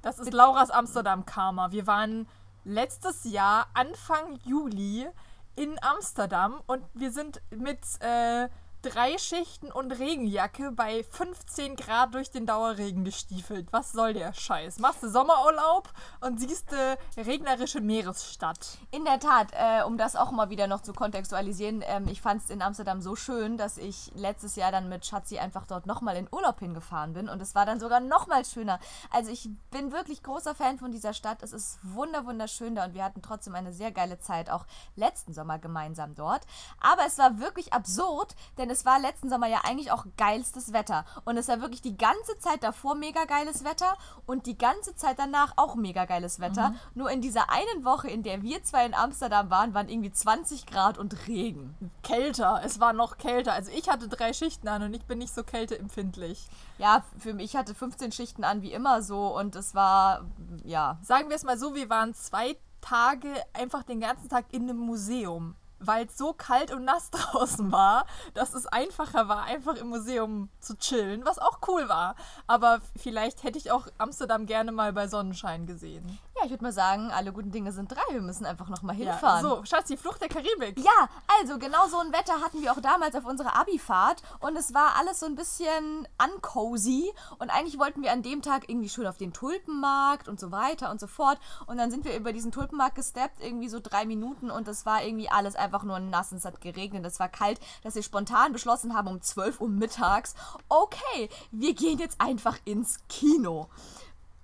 Das ist Lauras Amsterdam-Karma. Wir waren letztes Jahr, Anfang Juli, in Amsterdam und wir sind mit äh, drei Schichten und Regenjacke bei 15 Grad durch den Dauerregen gestiefelt. Was soll der Scheiß? Machst du Sommerurlaub und siehst eine regnerische Meeresstadt. In der Tat, äh, um das auch mal wieder noch zu kontextualisieren, ähm, ich fand es in Amsterdam so schön, dass ich letztes Jahr dann mit Schatzi einfach dort nochmal in Urlaub hingefahren bin und es war dann sogar nochmal schöner. Also ich bin wirklich großer Fan von dieser Stadt. Es ist wunder wunderschön da und wir hatten trotzdem eine sehr geile Zeit, auch letzten Sommer gemeinsam dort. Aber es war wirklich absurd, denn es war letzten Sommer ja eigentlich auch geilstes Wetter. Und es war wirklich die ganze Zeit davor mega geiles Wetter und die ganze Zeit danach auch mega geiles Wetter. Mhm. Nur in dieser einen Woche, in der wir zwei in Amsterdam waren, waren irgendwie 20 Grad und Regen. Kälter, es war noch kälter. Also ich hatte drei Schichten an und ich bin nicht so kälteempfindlich. Ja, für mich ich hatte 15 Schichten an wie immer so und es war, ja. Sagen wir es mal so, wir waren zwei Tage einfach den ganzen Tag in einem Museum. Weil es so kalt und nass draußen war, dass es einfacher war, einfach im Museum zu chillen, was auch cool war. Aber vielleicht hätte ich auch Amsterdam gerne mal bei Sonnenschein gesehen. Ja, ich würde mal sagen, alle guten Dinge sind drei. Wir müssen einfach nochmal Ja, hinfahren. so, Schatz, die Flucht der Karibik. Ja, also genau so ein Wetter hatten wir auch damals auf unserer Abifahrt und es war alles so ein bisschen uncozy und eigentlich wollten wir an dem Tag irgendwie schön auf den Tulpenmarkt und so weiter und so fort und dann sind wir über diesen Tulpenmarkt gesteppt, irgendwie so drei Minuten und es war irgendwie alles einfach nur nass und es hat geregnet, es war kalt, dass wir spontan beschlossen haben um 12 Uhr mittags, okay, wir gehen jetzt einfach ins Kino.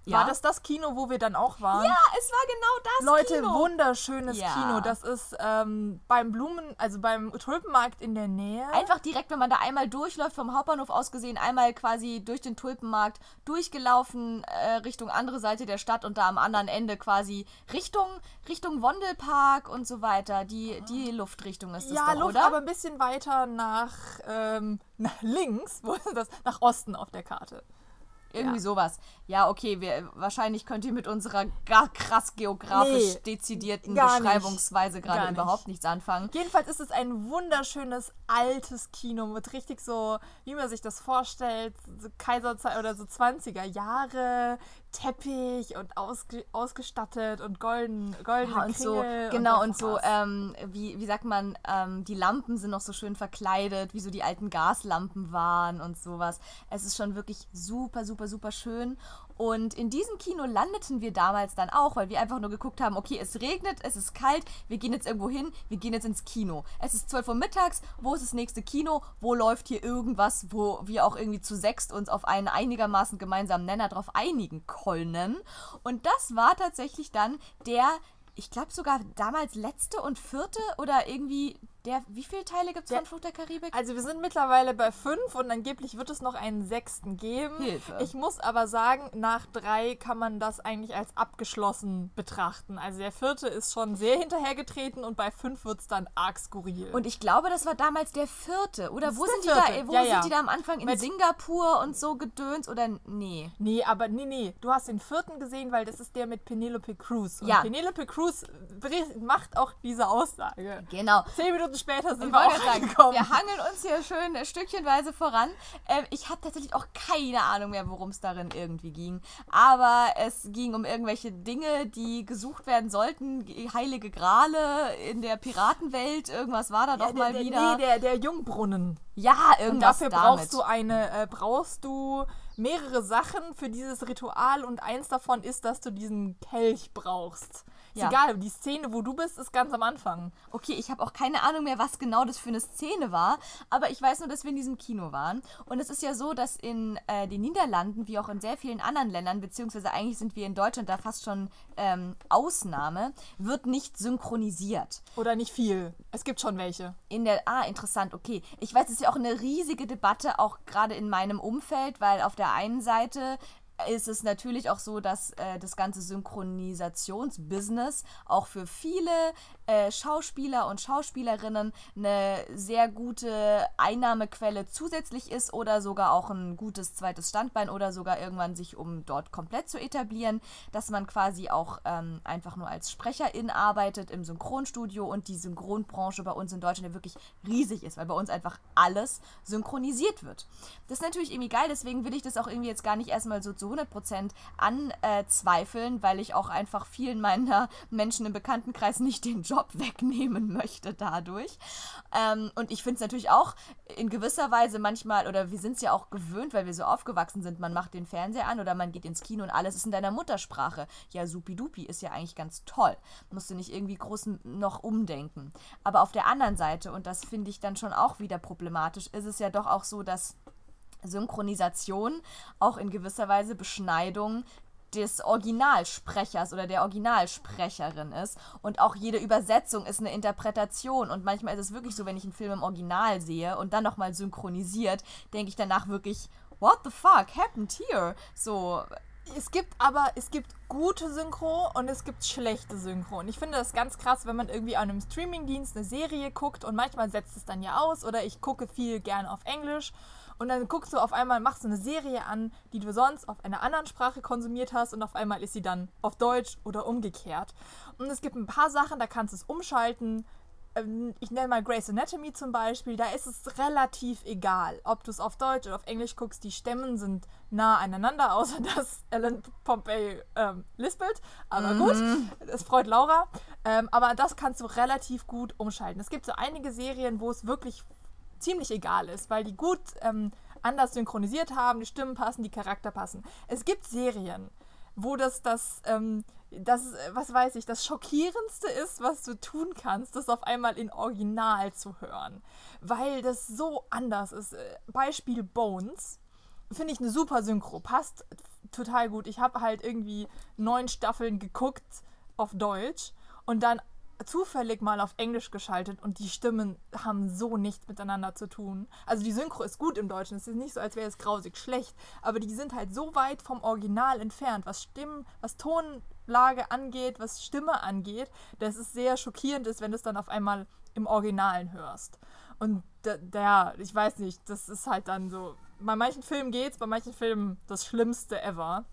War das das Kino, wo wir dann auch waren? Ja, es war genau das Leute, Kino. wunderschönes Ja. Kino. Das ist ähm, beim Blumen, also beim Tulpenmarkt in der Nähe. Einfach direkt, wenn man da einmal durchläuft, vom Hauptbahnhof aus gesehen, einmal quasi durch den Tulpenmarkt durchgelaufen äh, Richtung andere Seite der Stadt und da am anderen Ende quasi Richtung, Richtung Wondelpark und so weiter. Die, die Luftrichtung ist das ja, doch, Luft, oder? aber ein bisschen weiter nach, ähm, nach links. Wo ist das? Nach Osten auf der Karte. Irgendwie ja. sowas. Ja, okay, wir, wahrscheinlich könnt ihr mit unserer gar krass geografisch Nee, dezidierten gar nicht. Beschreibungsweise Gar gerade nicht. überhaupt nichts anfangen. Jedenfalls ist es ein wunderschönes altes Kino mit richtig so, wie man sich das vorstellt, so Kaiserzeit oder so 20er Jahre, Teppich und ausge ausgestattet und golden, goldene Ja, und so, genau, was und so, ähm, wie, wie sagt man, ähm, die Lampen sind noch so schön verkleidet, wie so die alten Gaslampen waren und sowas. Es ist schon wirklich super, super, super schön. Und in diesem Kino landeten wir damals dann auch, weil wir einfach nur geguckt haben, okay, es regnet, es ist kalt, wir gehen jetzt irgendwo hin, wir gehen jetzt ins Kino. Es ist 12 Uhr mittags, wo ist das nächste Kino? Wo läuft hier irgendwas, wo wir auch irgendwie zu sechst uns auf einen einigermaßen gemeinsamen Nenner drauf einigen können? Und das war tatsächlich dann der ich glaube sogar damals letzte und vierte oder irgendwie der, wie viele Teile gibt es von Flucht der Karibik? Also wir sind mittlerweile bei fünf und angeblich wird es noch einen sechsten geben. Hilfe. Ich muss aber sagen, nach drei kann man das eigentlich als abgeschlossen betrachten. Also der vierte ist schon sehr hinterhergetreten und bei fünf wird es dann arg skurril. Und ich glaube, das war damals der vierte. Oder Das wo sind die der da? vierte. Wo Ja, sind ja. die da am Anfang? In Mit- Singapur und so gedöns oder nee? Nee, aber nee, nee. Du hast den vierten gesehen, weil das ist der mit Penelope Cruz. Und Ja. Penelope Cruz macht auch diese Aussage. Genau. Zehn Minuten später sind Ich wir auch sagen, angekommen. wir hangeln uns hier schön stückchenweise voran. Ähm, ich habe tatsächlich auch keine Ahnung mehr, worum es darin irgendwie ging. Aber es ging um irgendwelche Dinge, die gesucht werden sollten. Ge- Heilige Grale in der Piratenwelt. Irgendwas war da doch Ja, mal der, wieder. Nee, der, der Jungbrunnen. ja, Und irgendwas dafür damit. brauchst du eine, äh, brauchst du mehrere Sachen für dieses Ritual und eins davon ist, dass du diesen Kelch brauchst. Ist Ja. egal, die Szene, wo du bist, ist ganz am Anfang. Okay, ich habe auch keine Ahnung mehr, was genau das für eine Szene war, aber ich weiß nur, dass wir in diesem Kino waren. Und es ist ja so, dass in äh, den Niederlanden, wie auch in sehr vielen anderen Ländern, beziehungsweise eigentlich sind wir in Deutschland da fast schon ähm, Ausnahme, wird nicht synchronisiert. Oder nicht viel. Es gibt schon welche. In der, ah, interessant, okay. Ich weiß, es ist ja auch eine riesige Debatte, auch gerade in meinem Umfeld, weil auf der einen Seite ist es natürlich auch so, dass äh, das ganze Synchronisationsbusiness auch für viele äh, Schauspieler und Schauspielerinnen eine sehr gute Einnahmequelle zusätzlich ist oder sogar auch ein gutes zweites Standbein oder sogar irgendwann sich, um dort komplett zu etablieren, dass man quasi auch ähm, einfach nur als Sprecherin arbeitet im Synchronstudio und die Synchronbranche bei uns in Deutschland wirklich riesig ist, weil bei uns einfach alles synchronisiert wird. Das ist natürlich irgendwie geil, deswegen will ich das auch irgendwie jetzt gar nicht erstmal so zu 100% anzweifeln, weil ich auch einfach vielen meiner Menschen im Bekanntenkreis nicht den Job wegnehmen möchte dadurch. Ähm, und ich finde es natürlich auch in gewisser Weise manchmal, oder wir sind es ja auch gewöhnt, weil wir so aufgewachsen sind, man macht den Fernseher an oder man geht ins Kino und alles ist in deiner Muttersprache. Ja, supidupi ist ja eigentlich ganz toll. Musst du nicht irgendwie groß noch umdenken. Aber auf der anderen Seite, und das finde ich dann schon auch wieder problematisch, ist es ja doch auch so, dass Synchronisation auch in gewisser Weise Beschneidung des Originalsprechers oder der Originalsprecherin ist. Und auch jede Übersetzung ist eine Interpretation. Und manchmal ist es wirklich so, wenn ich einen Film im Original sehe und dann nochmal synchronisiert, denke ich danach wirklich, what the fuck happened here? So. Es gibt aber, es gibt gute Synchro und es gibt schlechte Synchro. Und ich finde das ganz krass, wenn man irgendwie an einem Streamingdienst eine Serie guckt und manchmal setzt es dann ja aus oder ich gucke viel gerne auf Englisch und dann guckst du auf einmal, machst du eine Serie an, die du sonst auf einer anderen Sprache konsumiert hast und auf einmal ist sie dann auf Deutsch oder umgekehrt. Und es gibt ein paar Sachen, da kannst du es umschalten. Ähm, ich nenne mal Grey's Anatomy zum Beispiel, da ist es relativ egal, ob du es auf Deutsch oder auf Englisch guckst. Die Stimmen sind nah aneinander, außer dass Ellen Pompey ähm, lispelt. Aber mhm. gut, es freut Laura. Ähm, aber das kannst du relativ gut umschalten. Es gibt so einige Serien, wo es wirklich ziemlich egal ist, weil die gut ähm, anders synchronisiert haben, die Stimmen passen, die Charakter passen. Es gibt Serien, wo das das, ähm, das, was weiß ich, das Schockierendste ist, was du tun kannst, das auf einmal in Original zu hören. Weil das so anders ist. Äh, Beispiel Bones. Finde ich eine super Synchro. Passt total gut. Ich habe halt irgendwie neun Staffeln geguckt auf Deutsch und dann zufällig mal auf Englisch geschaltet und die Stimmen haben so nichts miteinander zu tun. Also die Synchro ist gut im Deutschen, es ist nicht so, als wäre es grausig schlecht, aber die sind halt so weit vom Original entfernt, was Stimmen, was Tonlage angeht, was Stimme angeht, dass es sehr schockierend ist, wenn du es dann auf einmal im Originalen hörst. Und ja, ich weiß nicht, das ist halt dann so. Bei manchen Filmen geht's, bei manchen Filmen das Schlimmste ever.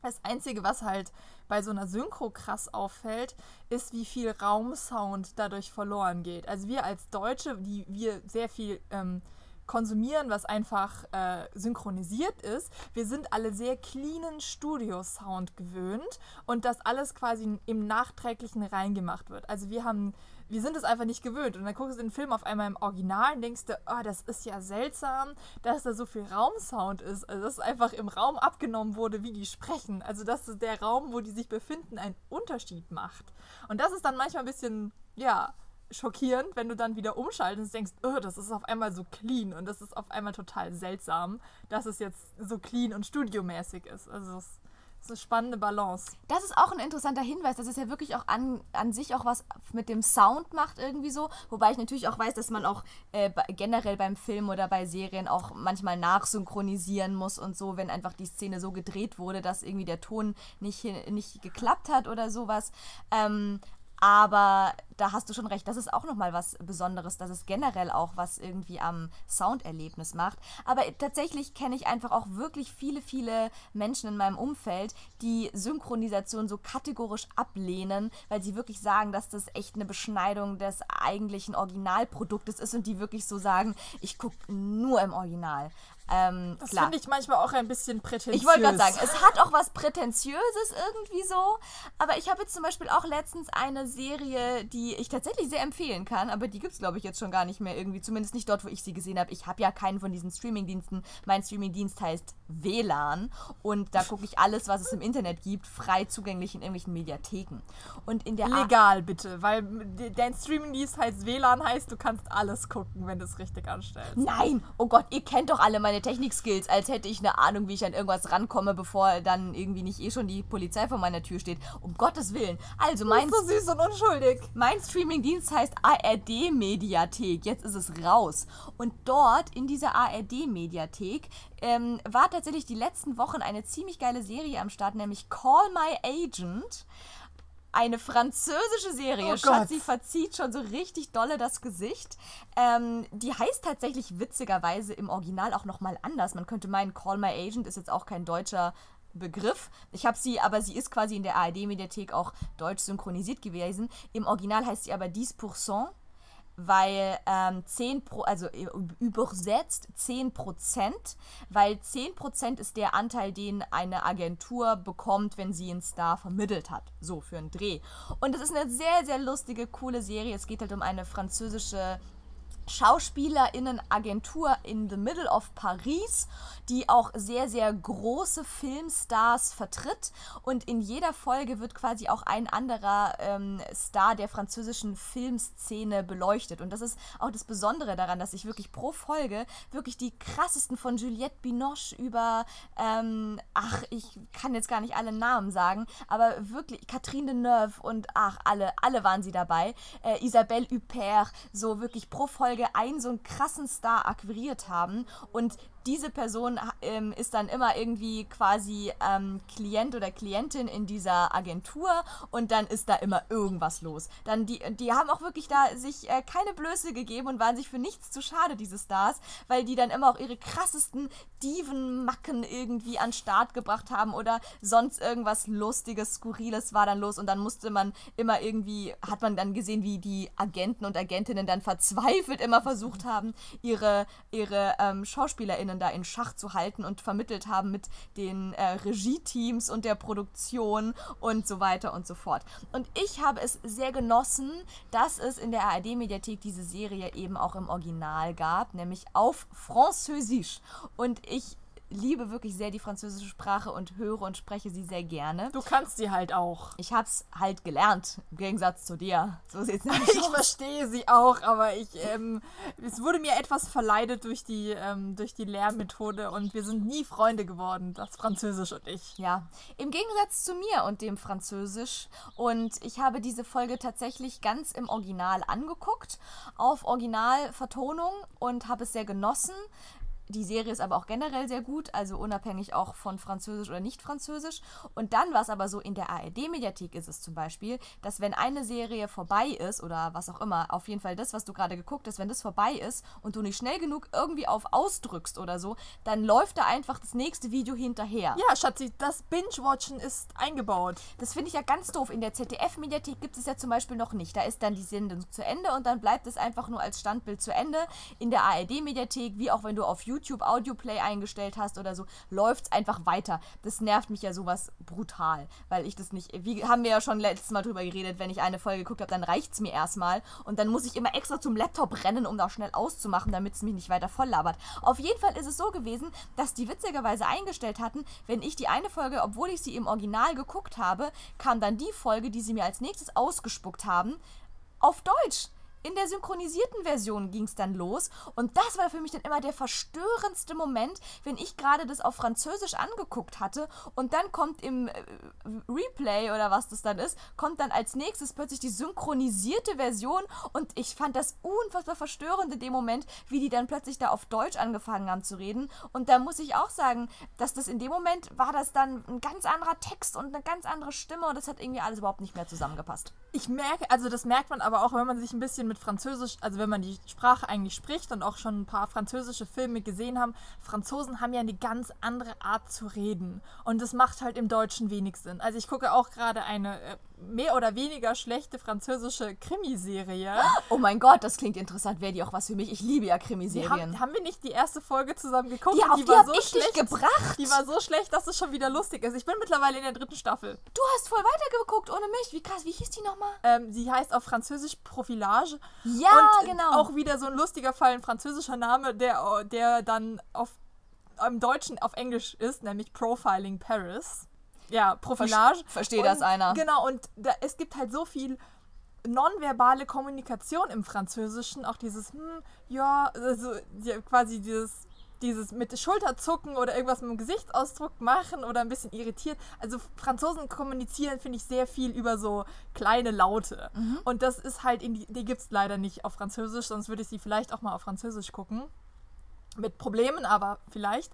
Das Einzige, was halt bei so einer Synchro krass auffällt, ist, wie viel Raumsound dadurch verloren geht. Also wir als Deutsche, die wir sehr viel ähm, konsumieren, was einfach äh, synchronisiert ist. Wir sind alle sehr cleanen Studio-Sound gewöhnt und dass alles quasi im Nachträglichen reingemacht wird. Also wir haben wir sind es einfach nicht gewöhnt. Und dann guckst du den Film auf einmal im Original und denkst du, oh, das ist ja seltsam, dass da so viel Raumsound ist. Also, dass einfach im Raum abgenommen wurde, wie die sprechen. Also, dass der Raum, wo die sich befinden, einen Unterschied macht. Und das ist dann manchmal ein bisschen, ja, schockierend, wenn du dann wieder umschaltest und denkst, oh, das ist auf einmal so clean und das ist auf einmal total seltsam, dass es jetzt so clean und studiomäßig ist. Also, es das ist eine spannende Balance. Das ist auch ein interessanter Hinweis, dass es ja wirklich auch an, an sich auch was mit dem Sound macht irgendwie so. Wobei ich natürlich auch weiß, dass man auch äh, generell beim Film oder bei Serien auch manchmal nachsynchronisieren muss und so, wenn einfach die Szene so gedreht wurde, dass irgendwie der Ton nicht, nicht geklappt hat oder sowas. Ähm, aber da hast du schon recht, das ist auch nochmal was Besonderes, dass es generell auch was irgendwie am Sounderlebnis macht. Aber tatsächlich kenne ich einfach auch wirklich viele, viele Menschen in meinem Umfeld, die Synchronisation so kategorisch ablehnen, weil sie wirklich sagen, dass das echt eine Beschneidung des eigentlichen Originalproduktes ist und die wirklich so sagen, ich gucke nur im Original. Ähm, das finde ich manchmal auch ein bisschen prätentiös. Ich wollte gerade sagen, es hat auch was Prätentiöses irgendwie so. Aber ich habe jetzt zum Beispiel auch letztens eine Serie, die ich tatsächlich sehr empfehlen kann, aber die gibt es, glaube ich, jetzt schon gar nicht mehr irgendwie. Zumindest nicht dort, wo ich sie gesehen habe. Ich habe ja keinen von diesen Streamingdiensten. Mein Streamingdienst heißt WLAN und da gucke ich alles, was es im Internet gibt, frei zugänglich in irgendwelchen Mediatheken. Und in der Legal A bitte, weil dein Streamingdienst heißt WLAN, heißt, du kannst alles gucken, wenn du es richtig anstellst. Nein! Oh Gott, ihr kennt doch alle meine Technikskills, als hätte ich eine Ahnung, wie ich an irgendwas rankomme, bevor dann irgendwie nicht eh schon die Polizei vor meiner Tür steht. Um Gottes Willen. Also mein. so süß und unschuldig. Mein Streamingdienst heißt ARD Mediathek. Jetzt ist es raus. Und dort in dieser ARD Mediathek ähm, war tatsächlich die letzten Wochen eine ziemlich geile Serie am Start, nämlich Call My Agent eine französische Serie. Oh Schatzi verzieht schon so richtig dolle das Gesicht. Ähm, die heißt tatsächlich witzigerweise im Original auch nochmal anders. Man könnte meinen, Call My Agent ist jetzt auch kein deutscher Begriff. Ich habe sie, aber sie ist quasi in der ARD-Mediathek auch deutsch synchronisiert gewesen. Im Original heißt sie aber 10%. Weil ähm, 10 pro, also übersetzt 10 Prozent, weil 10 Prozent ist der Anteil, den eine Agentur bekommt, wenn sie einen Star vermittelt hat, so für einen Dreh. Und es ist eine sehr, sehr lustige, coole Serie. Es geht halt um eine französische Schauspielerinnenagentur in the middle of Paris, die auch sehr, sehr große Filmstars vertritt. Und in jeder Folge wird quasi auch ein anderer ähm, Star der französischen Filmszene beleuchtet. Und das ist auch das Besondere daran, dass ich wirklich pro Folge wirklich die krassesten von Juliette Binoche über, ähm, ach, ich kann jetzt gar nicht alle Namen sagen, aber wirklich Catherine Deneuve und ach, alle, alle waren sie dabei. Äh, Isabelle Huppert, so wirklich pro Folge Folge einen so einen krassen Star akquiriert haben und diese Person ähm, ist dann immer irgendwie quasi ähm, Klient oder Klientin in dieser Agentur und dann ist da immer irgendwas los. Dann die, die haben auch wirklich da sich äh, keine Blöße gegeben und waren sich für nichts zu schade, diese Stars, weil die dann immer auch ihre krassesten Diven-Macken irgendwie an Start gebracht haben oder sonst irgendwas Lustiges, Skurriles war dann los und dann musste man immer irgendwie, hat man dann gesehen, wie die Agenten und Agentinnen dann verzweifelt immer versucht haben, ihre, ihre ähm, SchauspielerInnen Kolleginnen da in Schach zu halten und vermittelt haben mit den äh, Regie-Teams und der Produktion und so weiter und so fort. Und ich habe es sehr genossen, dass es in der ARD-Mediathek diese Serie eben auch im Original gab, nämlich auf Französisch. Und ich liebe wirklich sehr die französische Sprache und höre und spreche sie sehr gerne. Du kannst sie halt auch. Ich habe es halt gelernt, im Gegensatz zu dir. So sieht's nämlich Ich verstehe sie auch, aber ich, ähm, es wurde mir etwas verleidet durch die, ähm, durch die Lehrmethode und wir sind nie Freunde geworden, das Französisch und ich. Ja, im Gegensatz zu mir und dem Französisch. Und ich habe diese Folge tatsächlich ganz im Original angeguckt, auf Originalvertonung und habe es sehr genossen. Die Serie ist aber auch generell sehr gut, also unabhängig auch von Französisch oder nicht Französisch. Und dann war es aber so, in der ARD-Mediathek ist es zum Beispiel, dass wenn eine Serie vorbei ist oder was auch immer, auf jeden Fall das, was du gerade geguckt hast, wenn das vorbei ist und du nicht schnell genug irgendwie auf ausdrückst oder so, dann läuft da einfach das nächste Video hinterher. Ja, Schatzi, das Binge-Watchen ist eingebaut. Das finde ich ja ganz doof. In der ZDF-Mediathek gibt es ja zum Beispiel noch nicht. Da ist dann die Sendung zu Ende und dann bleibt es einfach nur als Standbild zu Ende. In der ARD-Mediathek, wie auch wenn du auf YouTube YouTube Audioplay eingestellt hast oder so, läuft es einfach weiter. Das nervt mich ja sowas brutal, weil ich das nicht, wie haben wir ja schon letztes Mal drüber geredet, wenn ich eine Folge geguckt habe, dann reicht es mir erstmal und dann muss ich immer extra zum Laptop rennen, um da schnell auszumachen, damit es mich nicht weiter voll labert. Auf jeden Fall ist es so gewesen, dass die witzigerweise eingestellt hatten, wenn ich die eine Folge, obwohl ich sie im Original geguckt habe, kam dann die Folge, die sie mir als nächstes ausgespuckt haben, auf Deutsch in der synchronisierten Version ging es dann los. Und das war für mich dann immer der verstörendste Moment, wenn ich gerade das auf Französisch angeguckt hatte und dann kommt im äh, Replay oder was das dann ist, kommt dann als nächstes plötzlich die synchronisierte Version und ich fand das unfassbar verstörend in dem Moment, wie die dann plötzlich da auf Deutsch angefangen haben zu reden. Und da muss ich auch sagen, dass das in dem Moment war das dann ein ganz anderer Text und eine ganz andere Stimme und das hat irgendwie alles überhaupt nicht mehr zusammengepasst. Ich merke, also das merkt man aber auch, wenn man sich ein bisschen mit Französisch, also wenn man die Sprache eigentlich spricht und auch schon ein paar französische Filme gesehen haben, Franzosen haben ja eine ganz andere Art zu reden. Und das macht halt im Deutschen wenig Sinn. Also ich gucke auch gerade eine äh, mehr oder weniger schlechte französische Krimiserie. Oh mein Gott, das klingt interessant. Wäre die auch was für mich? Ich liebe ja Krimiserien. Haben, haben, wir nicht die erste Folge zusammen geguckt? Ja, auf die, die war so ich schlecht gebracht. Die war so schlecht, dass es schon wieder lustig ist. Ich bin mittlerweile in der dritten Staffel. Du hast voll weitergeguckt ohne mich. Wie krass, wie hieß die nochmal? Ähm, sie heißt auf Französisch Profilage. Ja, Und genau. Auch wieder so ein lustiger Fall, ein französischer Name, der, der dann auf, im Deutschen auf Englisch ist, nämlich Profiling Paris ja, Profilage. Versteht das einer. Genau, und da, es gibt halt so viel nonverbale Kommunikation im Französischen, auch dieses, hm, ja, also ja, quasi dieses, dieses mit Schulterzucken oder irgendwas mit dem Gesichtsausdruck machen oder ein bisschen irritiert. Also Franzosen kommunizieren, finde ich, sehr viel über so kleine Laute. Mhm. Und das ist halt, in die, die gibt es leider nicht auf Französisch, sonst würde ich sie vielleicht auch mal auf Französisch gucken. Mit Problemen, aber vielleicht.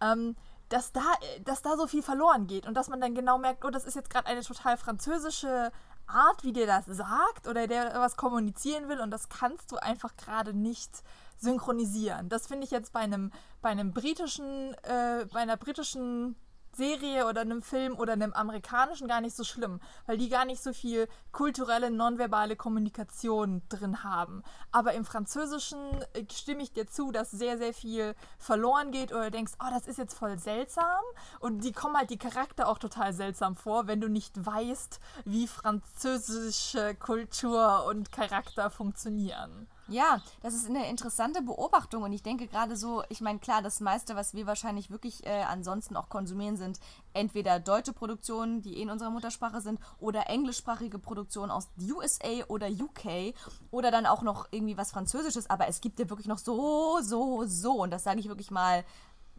Ähm, dass da, dass da so viel verloren geht und dass man dann genau merkt, oh, das ist jetzt gerade eine total französische Art, wie der das sagt oder der was kommunizieren will und das kannst du einfach gerade nicht synchronisieren. Das finde ich jetzt bei einem, bei einem britischen, äh, bei einer britischen Serie oder einem Film oder einem amerikanischen gar nicht so schlimm, weil die gar nicht so viel kulturelle, nonverbale Kommunikation drin haben. Aber im Französischen äh, stimme ich dir zu, dass sehr, sehr viel verloren geht oder denkst, oh, das ist jetzt voll seltsam. Und die kommen halt die Charakter auch total seltsam vor, wenn du nicht weißt, wie französische Kultur und Charakter funktionieren. Ja, das ist eine interessante Beobachtung und ich denke gerade so, ich meine, klar, das meiste, was wir wahrscheinlich wirklich äh, ansonsten auch konsumieren, sind entweder deutsche Produktionen, die eh in unserer Muttersprache sind, oder englischsprachige Produktionen aus USA oder UK oder dann auch noch irgendwie was Französisches, aber es gibt ja wirklich noch so, so, so, und das sage ich wirklich mal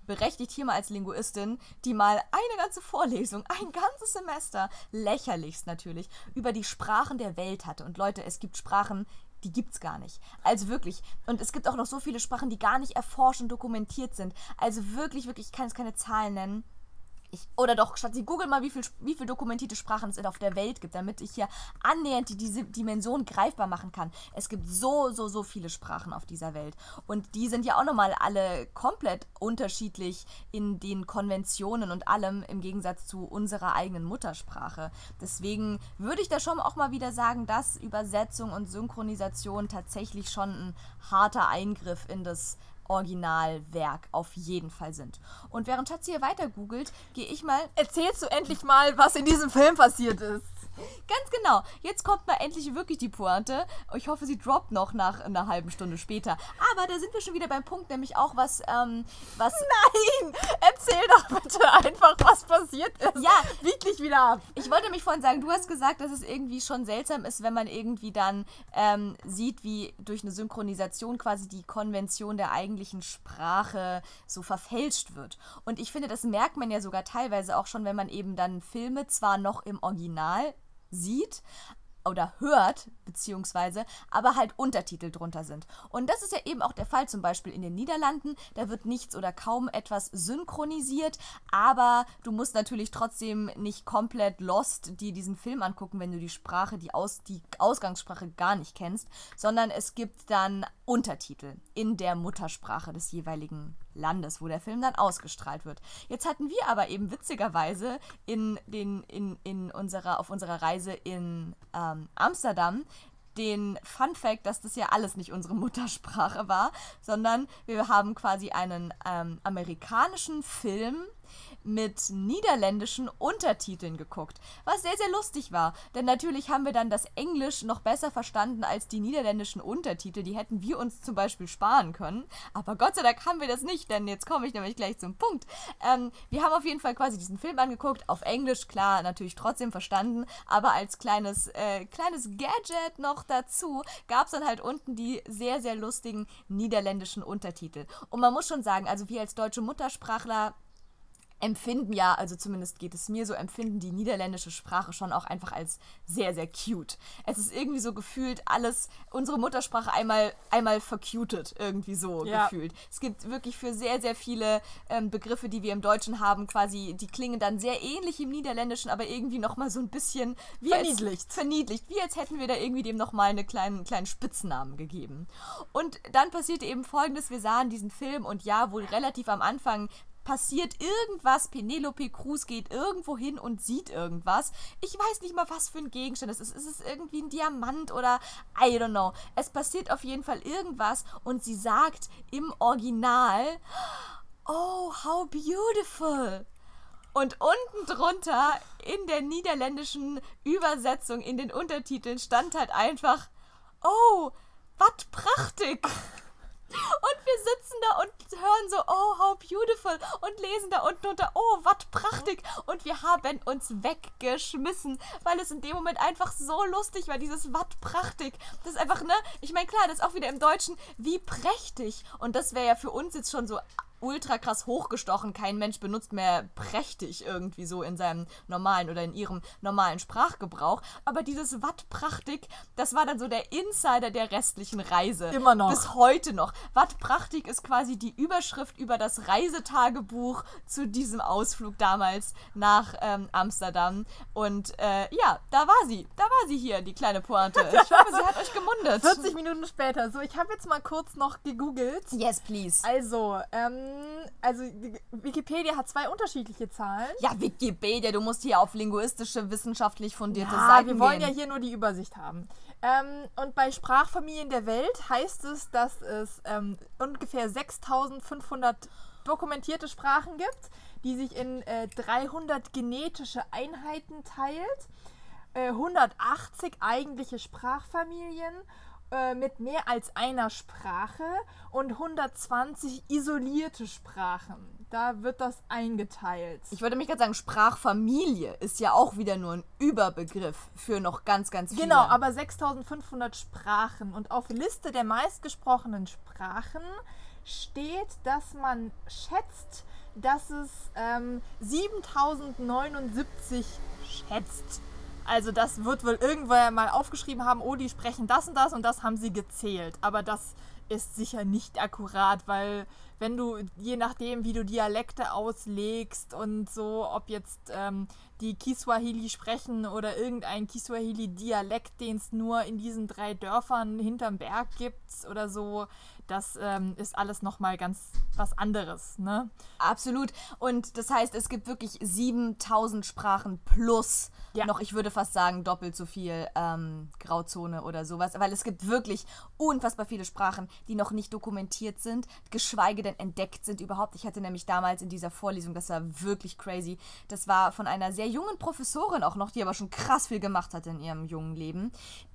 berechtigt hier mal als Linguistin, die mal eine ganze Vorlesung, ein ganzes Semester, lächerlichst natürlich, über die Sprachen der Welt hatte. Und Leute, es gibt Sprachen, die gibt's gar nicht. Also wirklich. Und es gibt auch noch so viele Sprachen, die gar nicht erforscht und dokumentiert sind. Also wirklich, wirklich, ich kann jetzt keine Zahlen nennen. Ich, oder doch, statt sie google mal, wie viel, wie viel dokumentierte Sprachen es auf der Welt gibt, damit ich hier annähernd die, diese Dimension greifbar machen kann. Es gibt so, so, so viele Sprachen auf dieser Welt. Und die sind ja auch nochmal alle komplett unterschiedlich in den Konventionen und allem im Gegensatz zu unserer eigenen Muttersprache. Deswegen würde ich da schon auch mal wieder sagen, dass Übersetzung und Synchronisation tatsächlich schon ein harter Eingriff in das Originalwerk auf jeden Fall sind. Und während Schatzi hier weiter googelt, gehe ich mal. Erzählst du endlich mal, was in diesem Film passiert ist? Ganz genau. Jetzt kommt mal endlich wirklich die Pointe. Ich hoffe, sie droppt noch nach einer halben Stunde später. Aber da sind wir schon wieder beim Punkt, nämlich auch was, ähm, was. Nein! Erzähl doch bitte einfach, was passiert ist. Ja. Bieg dich wieder ab. Ich wollte mich vorhin sagen, du hast gesagt, dass es irgendwie schon seltsam ist, wenn man irgendwie dann ähm, sieht, wie durch eine Synchronisation quasi die Konvention der eigentlichen Sprache so verfälscht wird. Und ich finde, das merkt man ja sogar teilweise auch schon, wenn man eben dann Filme zwar noch im Original sieht oder hört, beziehungsweise, aber halt Untertitel drunter sind. Und das ist ja eben auch der Fall zum Beispiel in den Niederlanden. Da wird nichts oder kaum etwas synchronisiert, aber du musst natürlich trotzdem nicht komplett lost dir diesen Film angucken, wenn du die Sprache, die, Aus, die Ausgangssprache gar nicht kennst, sondern es gibt dann Untertitel in der Muttersprache des jeweiligen Landes, wo der Film dann ausgestrahlt wird. Jetzt hatten wir aber eben witzigerweise in den, in, in unserer, auf unserer Reise in ähm, Amsterdam den Fun Fact, dass das ja alles nicht unsere Muttersprache war, sondern wir haben quasi einen ähm, amerikanischen Film mit niederländischen Untertiteln geguckt, was sehr, sehr lustig war. Denn natürlich haben wir dann das Englisch noch besser verstanden als die niederländischen Untertitel. Die hätten wir uns zum Beispiel sparen können. Aber Gott sei Dank haben wir das nicht, denn jetzt komme ich nämlich gleich zum Punkt. Ähm, wir haben auf jeden Fall quasi diesen Film angeguckt, auf Englisch, klar, natürlich trotzdem verstanden, aber als kleines, äh, kleines Gadget noch dazu gab es dann halt unten die sehr, sehr lustigen niederländischen Untertitel. Und man muss schon sagen, also wir als deutsche Muttersprachler empfinden ja, also zumindest geht es mir so, empfinden die niederländische Sprache schon auch einfach als sehr, sehr cute. Es ist irgendwie so gefühlt alles, unsere Muttersprache einmal, einmal vercuted, irgendwie so ja. gefühlt. Es gibt wirklich für sehr, sehr viele ähm, Begriffe, die wir im Deutschen haben, quasi, die klingen dann sehr ähnlich im Niederländischen, aber irgendwie nochmal so ein bisschen wie verniedlicht. Als, verniedlicht, wie als hätten wir da irgendwie dem nochmal einen kleinen, kleinen Spitznamen gegeben. Und dann passierte eben folgendes, wir sahen diesen Film und ja, wohl relativ am Anfang passiert irgendwas. Penelope Cruz geht irgendwo hin und sieht irgendwas. Ich weiß nicht mal, was für ein Gegenstand es ist. Ist es irgendwie ein Diamant oder I don't know. Es passiert auf jeden Fall irgendwas und sie sagt im Original, oh, how beautiful. Und unten drunter in der niederländischen Übersetzung in den Untertiteln stand halt einfach, oh, wat prachtig. Und wir sitzen da und hören so, oh, how beautiful. Und lesen da unten unter, oh, was prachtig. Und wir haben uns weggeschmissen, weil es in dem Moment einfach so lustig war, dieses was prachtig. Das ist einfach, ne? Ich meine, klar, das ist auch wieder im Deutschen, wie prächtig. Und das wäre ja für uns jetzt schon so ultra krass hochgestochen. Kein Mensch benutzt mehr prächtig irgendwie so in seinem normalen oder in ihrem normalen Sprachgebrauch. Aber dieses Watt prachtig, das war dann so der Insider der restlichen Reise. Immer noch. Bis heute noch. Watt prachtig ist quasi die Überschrift über das Reisetagebuch zu diesem Ausflug damals nach ähm, Amsterdam. Und äh, ja, da war sie. Da war sie hier, die kleine Pointe. Ich hoffe, sie hat euch gemundet. 40 Minuten später. So, ich habe jetzt mal kurz noch gegoogelt. Yes, please. Also, ähm, also Wikipedia hat zwei unterschiedliche Zahlen. Ja, Wikipedia, du musst hier auf linguistische, wissenschaftlich fundierte Ja, Seiten wir wollen gehen. ja hier nur die Übersicht haben. Ähm, und bei Sprachfamilien der Welt heißt es, dass es ähm, ungefähr 6500 dokumentierte Sprachen gibt, die sich in äh, 300 genetische Einheiten teilt, äh, 180 eigentliche Sprachfamilien äh, mit mehr als einer Sprache und 120 isolierte Sprachen. Da wird das eingeteilt. Ich würde mich gerade sagen, Sprachfamilie ist ja auch wieder nur ein Überbegriff für noch ganz, ganz viele. Genau, aber 6500 Sprachen. Und auf Liste der meistgesprochenen Sprachen steht, dass man schätzt, dass es ähm, 7079 schätzt. Also das wird wohl irgendwer mal aufgeschrieben haben, oh, die sprechen das und das und das haben sie gezählt. Aber das ist sicher nicht akkurat, weil wenn du, je nachdem, wie du Dialekte auslegst und so, ob jetzt ähm, die Kiswahili sprechen oder irgendein Kiswahili-Dialekt, den es nur in diesen drei Dörfern hinterm Berg gibt oder so, das ähm, ist alles nochmal ganz was anderes, ne? Absolut. Und das heißt, es gibt wirklich 7000 Sprachen plus Ja. noch, ich würde fast sagen, doppelt so viel ähm, Grauzone oder sowas. Weil es gibt wirklich unfassbar viele Sprachen, die noch nicht dokumentiert sind, geschweige denn entdeckt sind überhaupt. Ich hatte nämlich damals in dieser Vorlesung, das war wirklich crazy, das war von einer sehr jungen Professorin auch noch, die aber schon krass viel gemacht hat in ihrem jungen Leben,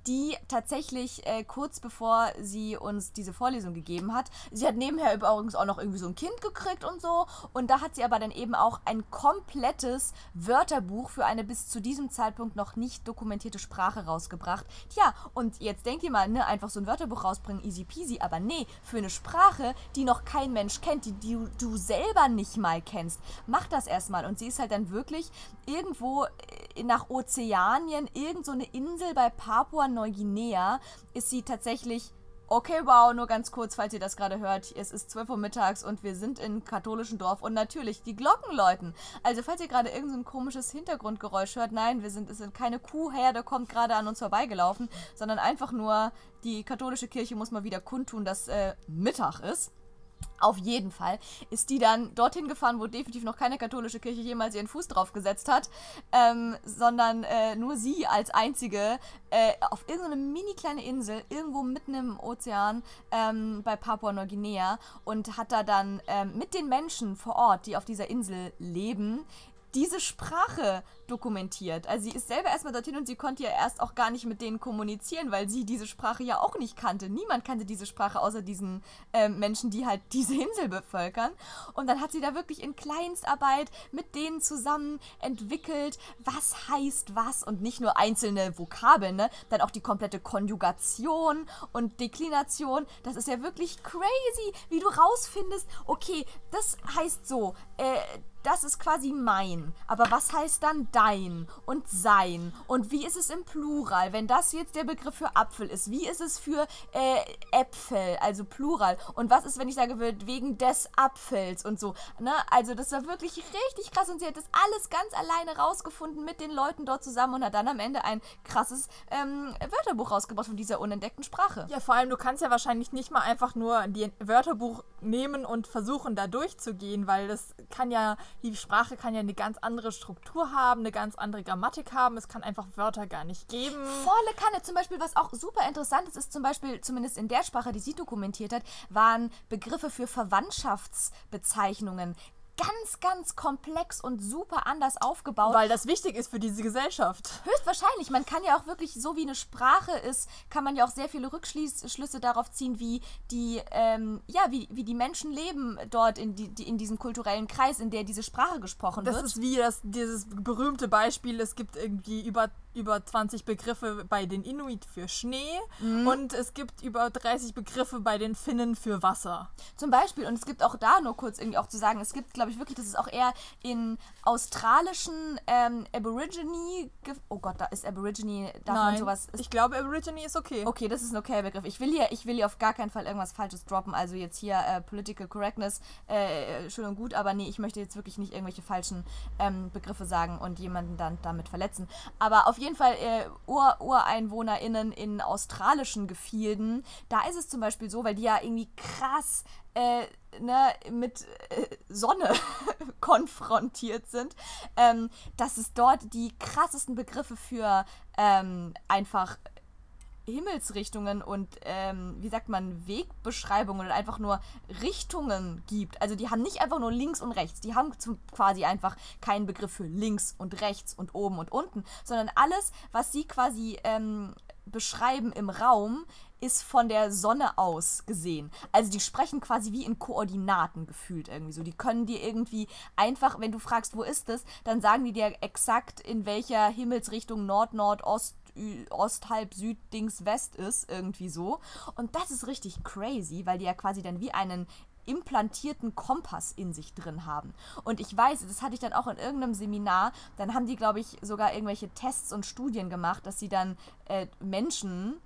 die tatsächlich äh, kurz bevor sie uns diese Vorlesung gegeben hat, sie hat nebenher übrigens auch noch irgendwie so ein Kind gekriegt und so. Und da hat sie aber dann eben auch ein komplettes Wörterbuch für eine bis zu diesem Zeitpunkt noch nicht dokumentierte Sprache rausgebracht. Tja, und jetzt denkt ihr mal, ne, einfach so ein Wörterbuch rausbringen, easy peasy, aber nee, für eine Sprache, die noch kein Mensch kennt, die, die du- du selber nicht mal kennst, mach das erstmal. Und sie ist halt dann wirklich irgendwo äh, nach Ozeanien, irgend so eine Insel bei Papua-Neuguinea, ist sie tatsächlich Okay, wow, nur ganz kurz, falls ihr das gerade hört. Es ist 12 Uhr mittags und wir sind in katholischen Dorf und natürlich die Glocken läuten. Also, falls ihr gerade irgendein so komisches Hintergrundgeräusch hört, nein, wir sind, es sind keine Kuhherde, kommt gerade an uns vorbeigelaufen, sondern einfach nur die katholische Kirche muss mal wieder kundtun, dass äh, Mittag ist. Auf jeden Fall ist die dann dorthin gefahren, wo definitiv noch keine katholische Kirche jemals ihren Fuß drauf gesetzt hat, ähm, sondern äh, nur sie als einzige äh, auf irgendeine mini kleine Insel, irgendwo mitten im Ozean ähm, bei Papua-Neuguinea und hat da dann ähm, mit den Menschen vor Ort, die auf dieser Insel leben, diese Sprache dokumentiert. Also sie ist selber erstmal dorthin und sie konnte ja erst auch gar nicht mit denen kommunizieren, weil sie diese Sprache ja auch nicht kannte. Niemand kannte diese Sprache außer diesen ähm, Menschen, die halt diese Insel bevölkern. Und dann hat sie da wirklich in Kleinstarbeit mit denen zusammen entwickelt, was heißt was und nicht nur einzelne Vokabeln, ne? dann auch die komplette Konjugation und Deklination. Das ist ja wirklich crazy, wie du rausfindest, okay, das heißt so, äh, das ist quasi mein. Aber was heißt dann dein und sein? Und wie ist es im Plural? Wenn das jetzt der Begriff für Apfel ist, wie ist es für äh, Äpfel, also Plural? Und was ist, wenn ich sage, wegen des Apfels und so? Ne? Also das war wirklich richtig krass und sie hat das alles ganz alleine rausgefunden mit den Leuten dort zusammen und hat dann am Ende ein krasses ähm, Wörterbuch rausgebracht von dieser unentdeckten Sprache. Ja, vor allem, du kannst ja wahrscheinlich nicht mal einfach nur die Wörterbuch nehmen und versuchen, da durchzugehen, weil das kann ja, die Sprache kann ja eine ganz andere Struktur haben, eine ganz andere Grammatik haben. Es kann einfach Wörter gar nicht geben. Volle Kanne. Zum Beispiel, was auch super interessant ist, ist zum Beispiel, zumindest in der Sprache, die sie dokumentiert hat, waren Begriffe für Verwandtschaftsbezeichnungen ganz, ganz komplex und super anders aufgebaut. Weil das wichtig ist für diese Gesellschaft. Höchstwahrscheinlich. Man kann ja auch wirklich, so wie eine Sprache ist, kann man ja auch sehr viele Rückschlüsse darauf ziehen, wie die, ähm, ja, wie, wie die Menschen leben dort in, die, die, in diesem kulturellen Kreis, in der diese Sprache gesprochen Das wird. ist wie das, dieses berühmte Beispiel, es gibt irgendwie über, über 20 Begriffe bei den Inuit für Schnee und es gibt über 30 Begriffe bei den Finnen für Wasser. Zum Beispiel, und es gibt auch da nur kurz irgendwie auch zu sagen, es gibt, glaube ich, wirklich, das ist auch eher in australischen ähm, Aborigine, oh Gott, da ist Aborigine, darf man sowas, ich glaube, Aborigine ist okay. Okay, das ist ein okayer Begriff. Ich will hier, ich will hier auf gar keinen Fall irgendwas Falsches droppen. Also jetzt hier äh, Political Correctness, äh, schön und gut, aber nee, ich möchte jetzt wirklich nicht irgendwelche falschen ähm, Begriffe sagen und jemanden dann damit verletzen. Aber auf jeden Fall äh, Ur UreinwohnerInnen in australischen Gefilden, da ist es zum Beispiel so, weil die ja irgendwie krass äh, ne, mit äh, Sonne konfrontiert sind, ähm, dass es dort die krassesten Begriffe für ähm, einfach Himmelsrichtungen und, ähm, wie sagt man, Wegbeschreibungen oder einfach nur Richtungen gibt. Also die haben nicht einfach nur links und rechts, die haben zum, quasi einfach keinen Begriff für links und rechts und oben und unten, sondern alles, was sie quasi ähm, beschreiben im Raum, ist von der Sonne aus gesehen. Also die sprechen quasi wie in Koordinaten gefühlt irgendwie so. Die können dir irgendwie einfach, wenn du fragst, wo ist es, dann sagen die dir exakt, in welcher Himmelsrichtung Nord, Nord, Ost, Ost, Halb, Süd, Dings, West ist, irgendwie so. Und das ist richtig crazy, weil die ja quasi dann wie einen implantierten Kompass in sich drin haben. Und ich weiß, das hatte ich dann auch in irgendeinem Seminar, dann haben die, glaube ich, sogar irgendwelche Tests und Studien gemacht, dass sie dann äh, Menschen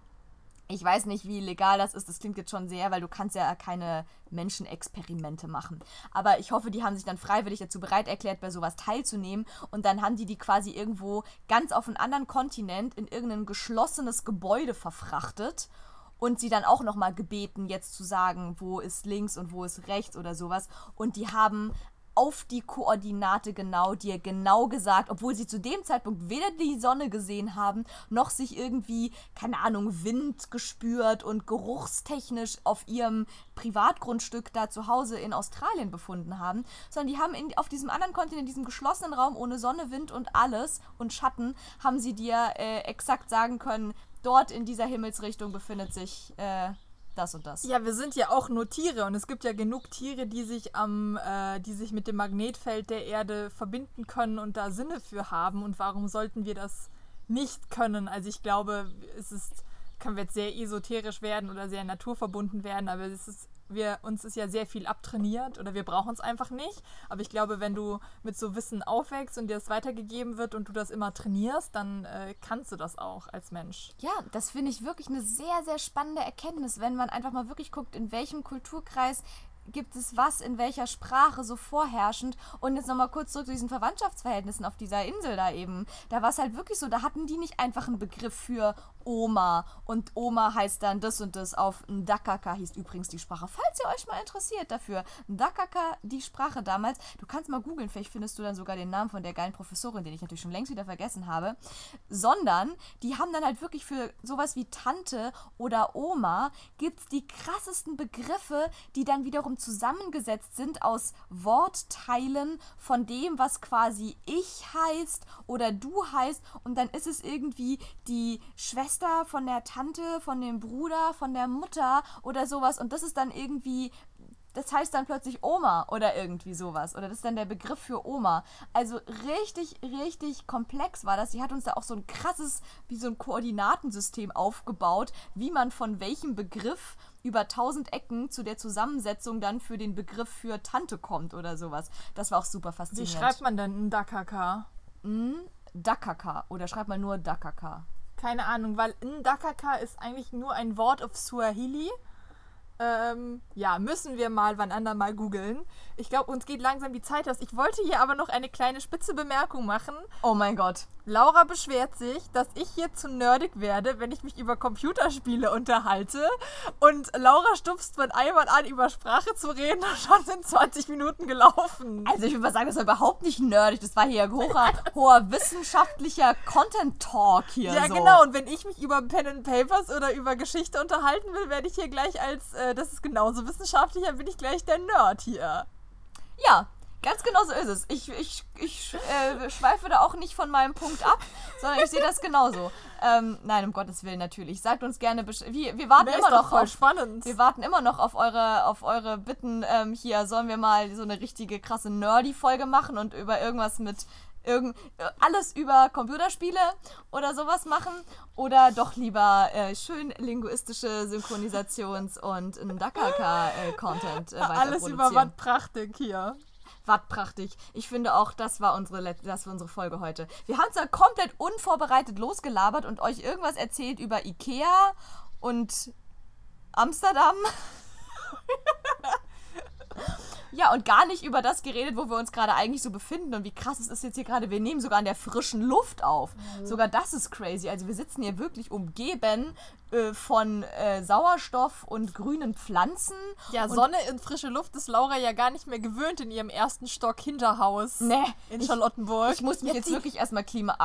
ich weiß nicht, wie legal das ist. Das klingt jetzt schon sehr, weil du kannst ja keine Menschenexperimente machen. Aber ich hoffe, die haben sich dann freiwillig dazu bereit erklärt, bei sowas teilzunehmen. Und dann haben die die quasi irgendwo ganz auf einem anderen Kontinent in irgendein geschlossenes Gebäude verfrachtet und sie dann auch nochmal gebeten, jetzt zu sagen, wo ist links und wo ist rechts oder sowas. Und die haben auf die Koordinate genau dir genau gesagt, obwohl sie zu dem Zeitpunkt weder die Sonne gesehen haben, noch sich irgendwie, keine Ahnung, Wind gespürt und geruchstechnisch auf ihrem Privatgrundstück da zu Hause in Australien befunden haben, sondern die haben in, auf diesem anderen Kontinent, in diesem geschlossenen Raum ohne Sonne, Wind und alles und Schatten, haben sie dir äh, exakt sagen können, dort in dieser Himmelsrichtung befindet sich äh, das und das. Ja, wir sind ja auch nur Tiere und es gibt ja genug Tiere, die sich am, äh, die sich mit dem Magnetfeld der Erde verbinden können und da Sinne für haben. Und warum sollten wir das nicht können? Also ich glaube, es ist, können wir jetzt sehr esoterisch werden oder sehr naturverbunden werden, aber es ist wir, uns ist ja sehr viel abtrainiert oder wir brauchen es einfach nicht. Aber ich glaube, wenn du mit so Wissen aufwächst und dir das weitergegeben wird und du das immer trainierst, dann äh, kannst du das auch als Mensch. Ja, das finde ich wirklich eine sehr, sehr spannende Erkenntnis, wenn man einfach mal wirklich guckt, in welchem Kulturkreis gibt es was in welcher Sprache so vorherrschend. Und jetzt nochmal kurz zurück zu diesen Verwandtschaftsverhältnissen auf dieser Insel da eben. Da war es halt wirklich so, da hatten die nicht einfach einen Begriff für Oma. Und Oma heißt dann das und das auf Ndakaka hieß übrigens die Sprache. Falls ihr euch mal interessiert dafür, Ndakaka, die Sprache damals, du kannst mal googeln, vielleicht findest du dann sogar den Namen von der geilen Professorin, den ich natürlich schon längst wieder vergessen habe, sondern die haben dann halt wirklich für sowas wie Tante oder Oma gibt es die krassesten Begriffe, die dann wiederum zusammengesetzt sind aus Wortteilen von dem, was quasi ich heißt oder du heißt. Und dann ist es irgendwie die Schwester Schwester, von der Tante, von dem Bruder, von der Mutter oder sowas. Und das ist dann irgendwie das heißt dann plötzlich Oma oder irgendwie sowas. Oder das ist dann der Begriff für Oma. Also richtig, richtig komplex war das. Sie hat uns da auch so ein krasses, wie so ein Koordinatensystem aufgebaut, wie man von welchem Begriff über tausend Ecken zu der Zusammensetzung dann für den Begriff für Tante kommt oder sowas. Das war auch super faszinierend. Wie schreibt man denn ein Dakaka? Mm, Dakaka. Oder schreibt man nur Dakaka. Keine Ahnung, weil Ndakaka ist eigentlich nur ein Wort auf Swahili. Ähm, ja, müssen wir mal wann anderen mal googeln. Ich glaube, uns geht langsam die Zeit aus. Ich wollte hier aber noch eine kleine spitze Bemerkung machen. Oh mein Gott. Laura beschwert sich, dass ich hier zu nerdig werde, wenn ich mich über Computerspiele unterhalte. Und Laura stupst von einmal an, über Sprache zu reden und schon sind 20 Minuten gelaufen. Also ich würde mal sagen, das war überhaupt nicht nerdig. Das war hier hoher, hoher wissenschaftlicher Content-Talk hier. Ja, so. genau. Und wenn ich mich über Pen and Papers oder über Geschichte unterhalten will, werde ich hier gleich als, äh, das ist genauso wissenschaftlich, dann bin ich gleich der Nerd hier. Ja, Ganz genau so ist es. Ich, ich, ich äh, schweife da auch nicht von meinem Punkt ab, sondern ich sehe das genauso. Ähm, nein, um Gottes Willen natürlich. Sagt uns gerne. Wir, wir warten immer noch auf, spannend. Wir warten immer noch auf eure, auf eure Bitten. Ähm, hier sollen wir mal so eine richtige krasse Nerdy-Folge machen und über irgendwas mit irgend, alles über Computerspiele oder sowas machen oder doch lieber äh, schön linguistische Synchronisations- und Dakaka-Content äh, weiter Alles über. Wattprachtig hier. Wattprachtig. Ich finde auch, das war unsere, Let das war unsere Folge heute. Wir haben zwar komplett unvorbereitet losgelabert und euch irgendwas erzählt über Ikea und Amsterdam. Ja, und gar nicht über das geredet, wo wir uns gerade eigentlich so befinden und wie krass es ist jetzt hier gerade. Wir nehmen sogar an der frischen Luft auf. Sogar das ist crazy. Also wir sitzen hier wirklich umgeben äh, von äh, Sauerstoff und grünen Pflanzen. Ja, und Sonne in frische Luft ist Laura ja gar nicht mehr gewöhnt in ihrem ersten Stock Hinterhaus Nee, in ich- Charlottenburg. Ich muss mich jetzt sie- wirklich erstmal klima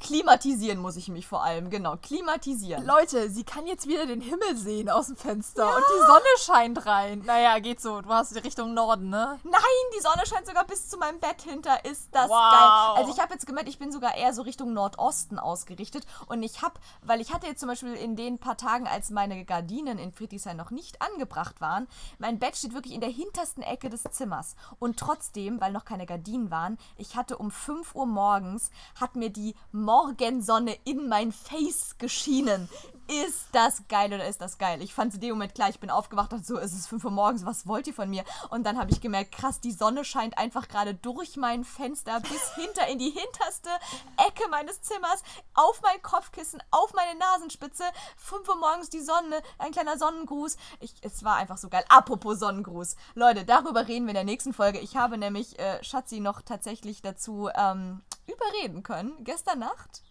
klimatisieren, muss ich mich vor allem, genau, klimatisieren. Leute, sie kann jetzt wieder den Himmel sehen aus dem Fenster und die Sonne scheint rein. Naja, geht so. Du hast die Richtung Norden, ne? Nein, die Sonne scheint sogar bis zu meinem Bett hinter. Ist das Wow. geil. Also ich habe jetzt gemerkt, ich bin sogar eher so Richtung Nordosten ausgerichtet. Und ich habe, weil ich hatte jetzt zum Beispiel in den paar Tagen, als meine Gardinen in Friedrichshain noch nicht angebracht waren, mein Bett steht wirklich in der hintersten Ecke des Zimmers. Und trotzdem, weil noch keine Gardinen waren, ich hatte um 5 Uhr morgens, hat mir die Morgensonne in mein Face geschienen. Ist das geil oder ist das geil? Ich fand es in dem Moment klar, ich bin aufgewacht und so, es ist 5 Uhr morgens, was wollt ihr von mir? Und dann habe ich gemerkt, krass, die Sonne scheint einfach gerade durch mein Fenster bis hinter in die hinterste Ecke meines Zimmers, auf mein Kopfkissen, auf meine Nasenspitze. 5 Uhr morgens die Sonne, ein kleiner Sonnengruß. Ich, es war einfach so geil. Apropos Sonnengruß. Leute, darüber reden wir in der nächsten Folge. Ich habe nämlich äh, Schatzi noch tatsächlich dazu ähm, überreden können, gestern Nacht,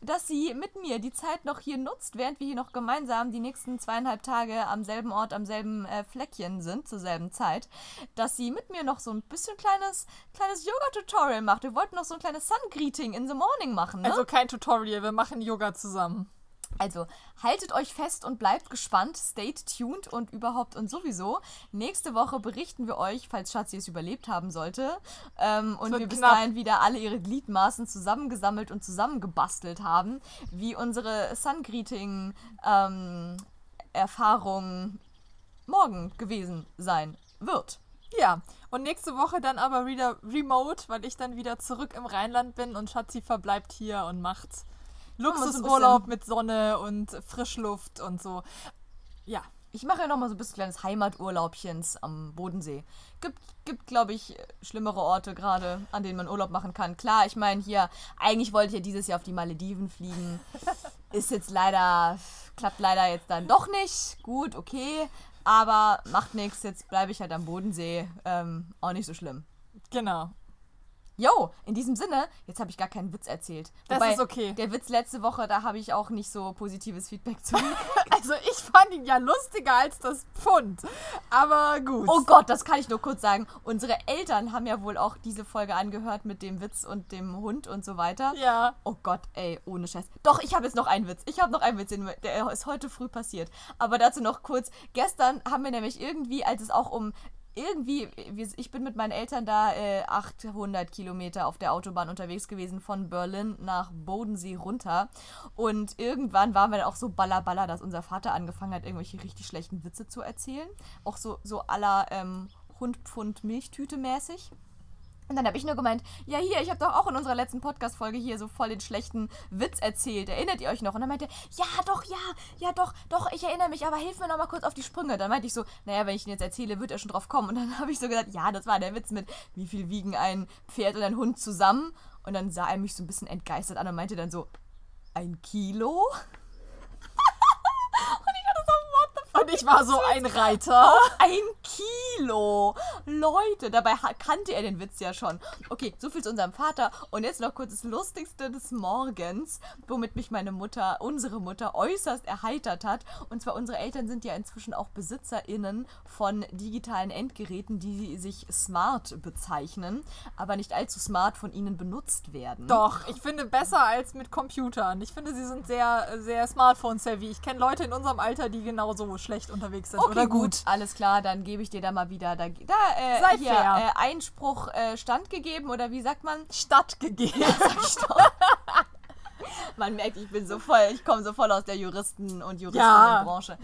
dass sie mit mir die Zeit noch hier nutzt, während wir hier noch gemeinsam die nächsten zweieinhalb Tage am selben Ort, am selben äh, Fleckchen sind, zur selben Zeit, dass sie mit mir noch so ein bisschen kleines, kleines Yoga-Tutorial macht. Wir wollten noch so ein kleines Sun-Greeting in the morning machen, ne? Also kein Tutorial, wir machen Yoga zusammen. Also haltet euch fest und bleibt gespannt, stay tuned und überhaupt und sowieso. Nächste Woche berichten wir euch, falls Schatzi es überlebt haben sollte, ähm, und wir bis knapp. dahin wieder alle ihre Gliedmaßen zusammengesammelt und zusammengebastelt haben, wie unsere Sun Greeting ähm, Erfahrung morgen gewesen sein wird. Ja, und nächste Woche dann aber wieder remote, weil ich dann wieder zurück im Rheinland bin und Schatzi verbleibt hier und macht wir so ein Luxusurlaub mit Sonne und Frischluft und so. Ja, Ich mache ja noch mal so ein bisschen kleines Heimaturlaubchens am Bodensee. Gibt, gibt glaube ich, schlimmere Orte gerade, an denen man Urlaub machen kann. Klar, ich meine hier, eigentlich wollte ich ja dieses Jahr auf die Malediven fliegen. Ist jetzt leider, klappt leider jetzt dann doch nicht. Gut, okay. Aber macht nichts, jetzt bleibe ich halt am Bodensee. Ähm, auch nicht so schlimm. genau. Jo, in diesem Sinne, jetzt habe ich gar keinen Witz erzählt. Das ist okay. Der Witz letzte Woche, da habe ich auch nicht so positives Feedback zu. Also ich fand ihn ja lustiger als das Pfund. Aber gut. Oh Gott, das kann ich nur kurz sagen. Unsere Eltern haben ja wohl auch diese Folge angehört mit dem Witz und dem Hund und so weiter. Ja. Oh Gott, ey, ohne Scheiß. Doch, ich habe jetzt noch einen Witz. Ich habe noch einen Witz, der ist heute früh passiert. Aber dazu noch kurz. Gestern haben wir nämlich irgendwie, als es auch um irgendwie, ich bin mit meinen Eltern da äh, 800 Kilometer auf der Autobahn unterwegs gewesen, von Berlin nach Bodensee runter. Und irgendwann waren wir dann auch so ballerballer, dass unser Vater angefangen hat, irgendwelche richtig schlechten Witze zu erzählen. Auch so, so aller ähm, Hund, Pfund, Milchtüte mäßig. Und dann habe ich nur gemeint, ja hier, ich habe doch auch in unserer letzten Podcast-Folge hier so voll den schlechten Witz erzählt. Erinnert ihr euch noch? Und dann meinte ja, doch, ja, ja, doch, doch, ich erinnere mich, aber hilf mir noch mal kurz auf die Sprünge. Dann meinte ich so, naja, wenn ich ihn jetzt erzähle, wird er schon drauf kommen. Und dann habe ich so gesagt, ja, das war der Witz mit, wie viel wiegen ein Pferd und ein Hund zusammen? Und dann sah er mich so ein bisschen entgeistert an und meinte dann so, ein Kilo? und Und ich war so ein Reiter. Ein Kilo! Leute, dabei kannte er den Witz ja schon. Okay, so viel zu unserem Vater. Und jetzt noch kurz das Lustigste des Morgens, womit mich meine Mutter, unsere Mutter, äußerst erheitert hat. Und zwar, unsere Eltern sind ja inzwischen auch BesitzerInnen von digitalen Endgeräten, die sich smart bezeichnen, aber nicht allzu smart von ihnen benutzt werden. Doch, ich finde besser als mit Computern. Ich finde, sie sind sehr, sehr Smartphone-savvy. Ich kenne Leute in unserem Alter, die genauso schlecht unterwegs sind. Okay, oder gut. gut. Alles klar, dann gebe ich dir da mal wieder da, da äh, Sei hier, fair. Äh, Einspruch äh, standgegeben oder wie sagt man? Stattgegeben. Doch. Man merkt, ich bin so voll, ich komme so voll aus der Juristen- und Juristinnenbranche.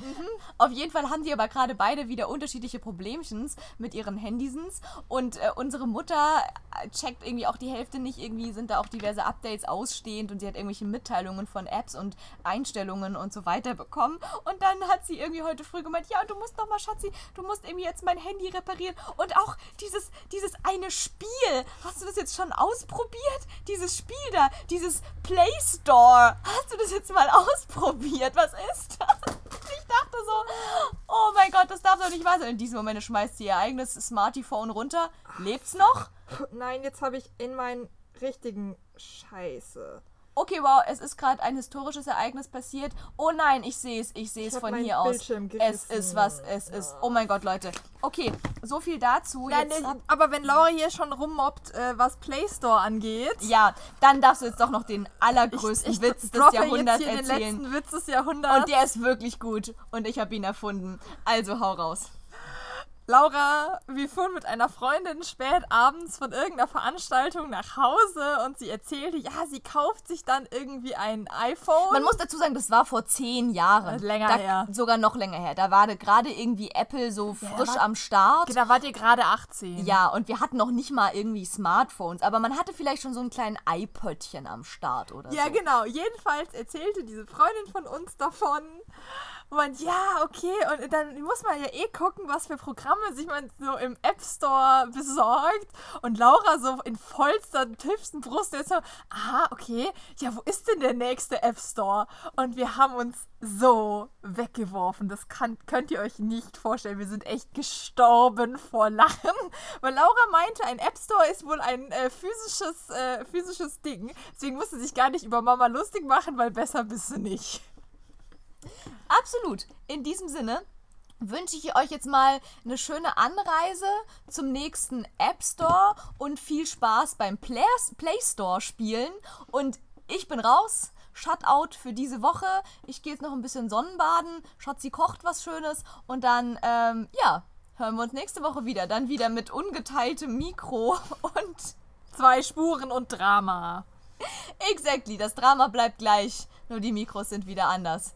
Auf jeden Fall haben die aber gerade beide wieder unterschiedliche Problemchens mit ihren Handysens und äh, unsere Mutter äh, checkt irgendwie auch die Hälfte nicht, irgendwie sind da auch diverse Updates ausstehend und sie hat irgendwelche Mitteilungen von Apps und Einstellungen und so weiter bekommen. Und dann hat sie irgendwie heute früh gemeint, ja, du musst noch mal, Schatzi, du musst irgendwie jetzt mein Handy reparieren. Und auch dieses, dieses eine Spiel, hast du das jetzt schon ausprobiert? Dieses Spiel da, dieses Play Store, hast du das jetzt mal ausprobiert? Was ist das? Ich dachte, so, oh mein Gott, das darf doch nicht wahr sein. In diesem Moment schmeißt sie ihr eigenes Smartphone runter. Lebt's noch? Nein, jetzt habe ich in meinen richtigen Scheiße. Okay, wow, es ist gerade ein historisches Ereignis passiert. Oh nein, ich sehe es, ich sehe es von hier aus. Es ist was, es ist. Oh mein Gott, Leute. Okay, so viel dazu. Nein, Jetzt, nee, aber wenn Laura hier schon rummobbt, äh, was Play Store angeht. ja, dann darfst du jetzt doch noch den allergrößten Witz des Jahrhunderts jetzt hier erzählen. den letzten Witz des Jahrhunderts. Und der ist wirklich gut. Und ich habe ihn erfunden. Also hau raus. Laura, wir fuhren mit einer Freundin spät abends von irgendeiner Veranstaltung nach Hause und sie erzählte, ja, sie kauft sich dann irgendwie ein iPhone. Man muss dazu sagen, das war vor zehn Jahren. Länger da, her. Sogar noch länger her. Da war gerade irgendwie Apple so frisch war- am Start. da wart ihr gerade 18. Ja, und wir hatten noch nicht mal irgendwie Smartphones, aber man hatte vielleicht schon so einen kleinen iPöttchen am Start oder Ja, so. genau. Jedenfalls erzählte diese Freundin von uns davon. Und ja, okay, und dann muss man ja eh gucken, was für Programme sich man so im App Store besorgt. Und Laura so in vollster, tiefsten Brust jetzt so, aha, okay, ja, wo ist denn der nächste App Store? Und wir haben uns so weggeworfen. Das kann, könnt ihr euch nicht vorstellen. Wir sind echt gestorben vor Lachen. Weil Laura meinte, ein App Store ist wohl ein äh, physisches, äh, physisches Ding. Deswegen musste sie sich gar nicht über Mama lustig machen, weil besser bist du nicht. Absolut. In diesem Sinne wünsche ich euch jetzt mal eine schöne Anreise zum nächsten App Store und viel Spaß beim Play, Store spielen. Und ich bin raus. Shutout für diese Woche. Ich gehe jetzt noch ein bisschen Sonnenbaden. Schatzi kocht was Schönes. Und dann, ähm, ja, hören wir uns nächste Woche wieder. Dann wieder mit ungeteiltem Mikro und Zwei Spuren und Drama. Exactly, das Drama bleibt gleich, nur die Mikros sind wieder anders.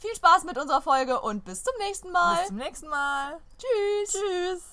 Viel Spaß mit unserer Folge und bis zum nächsten Mal. Bis zum nächsten Mal. Tschüss. Tschüss.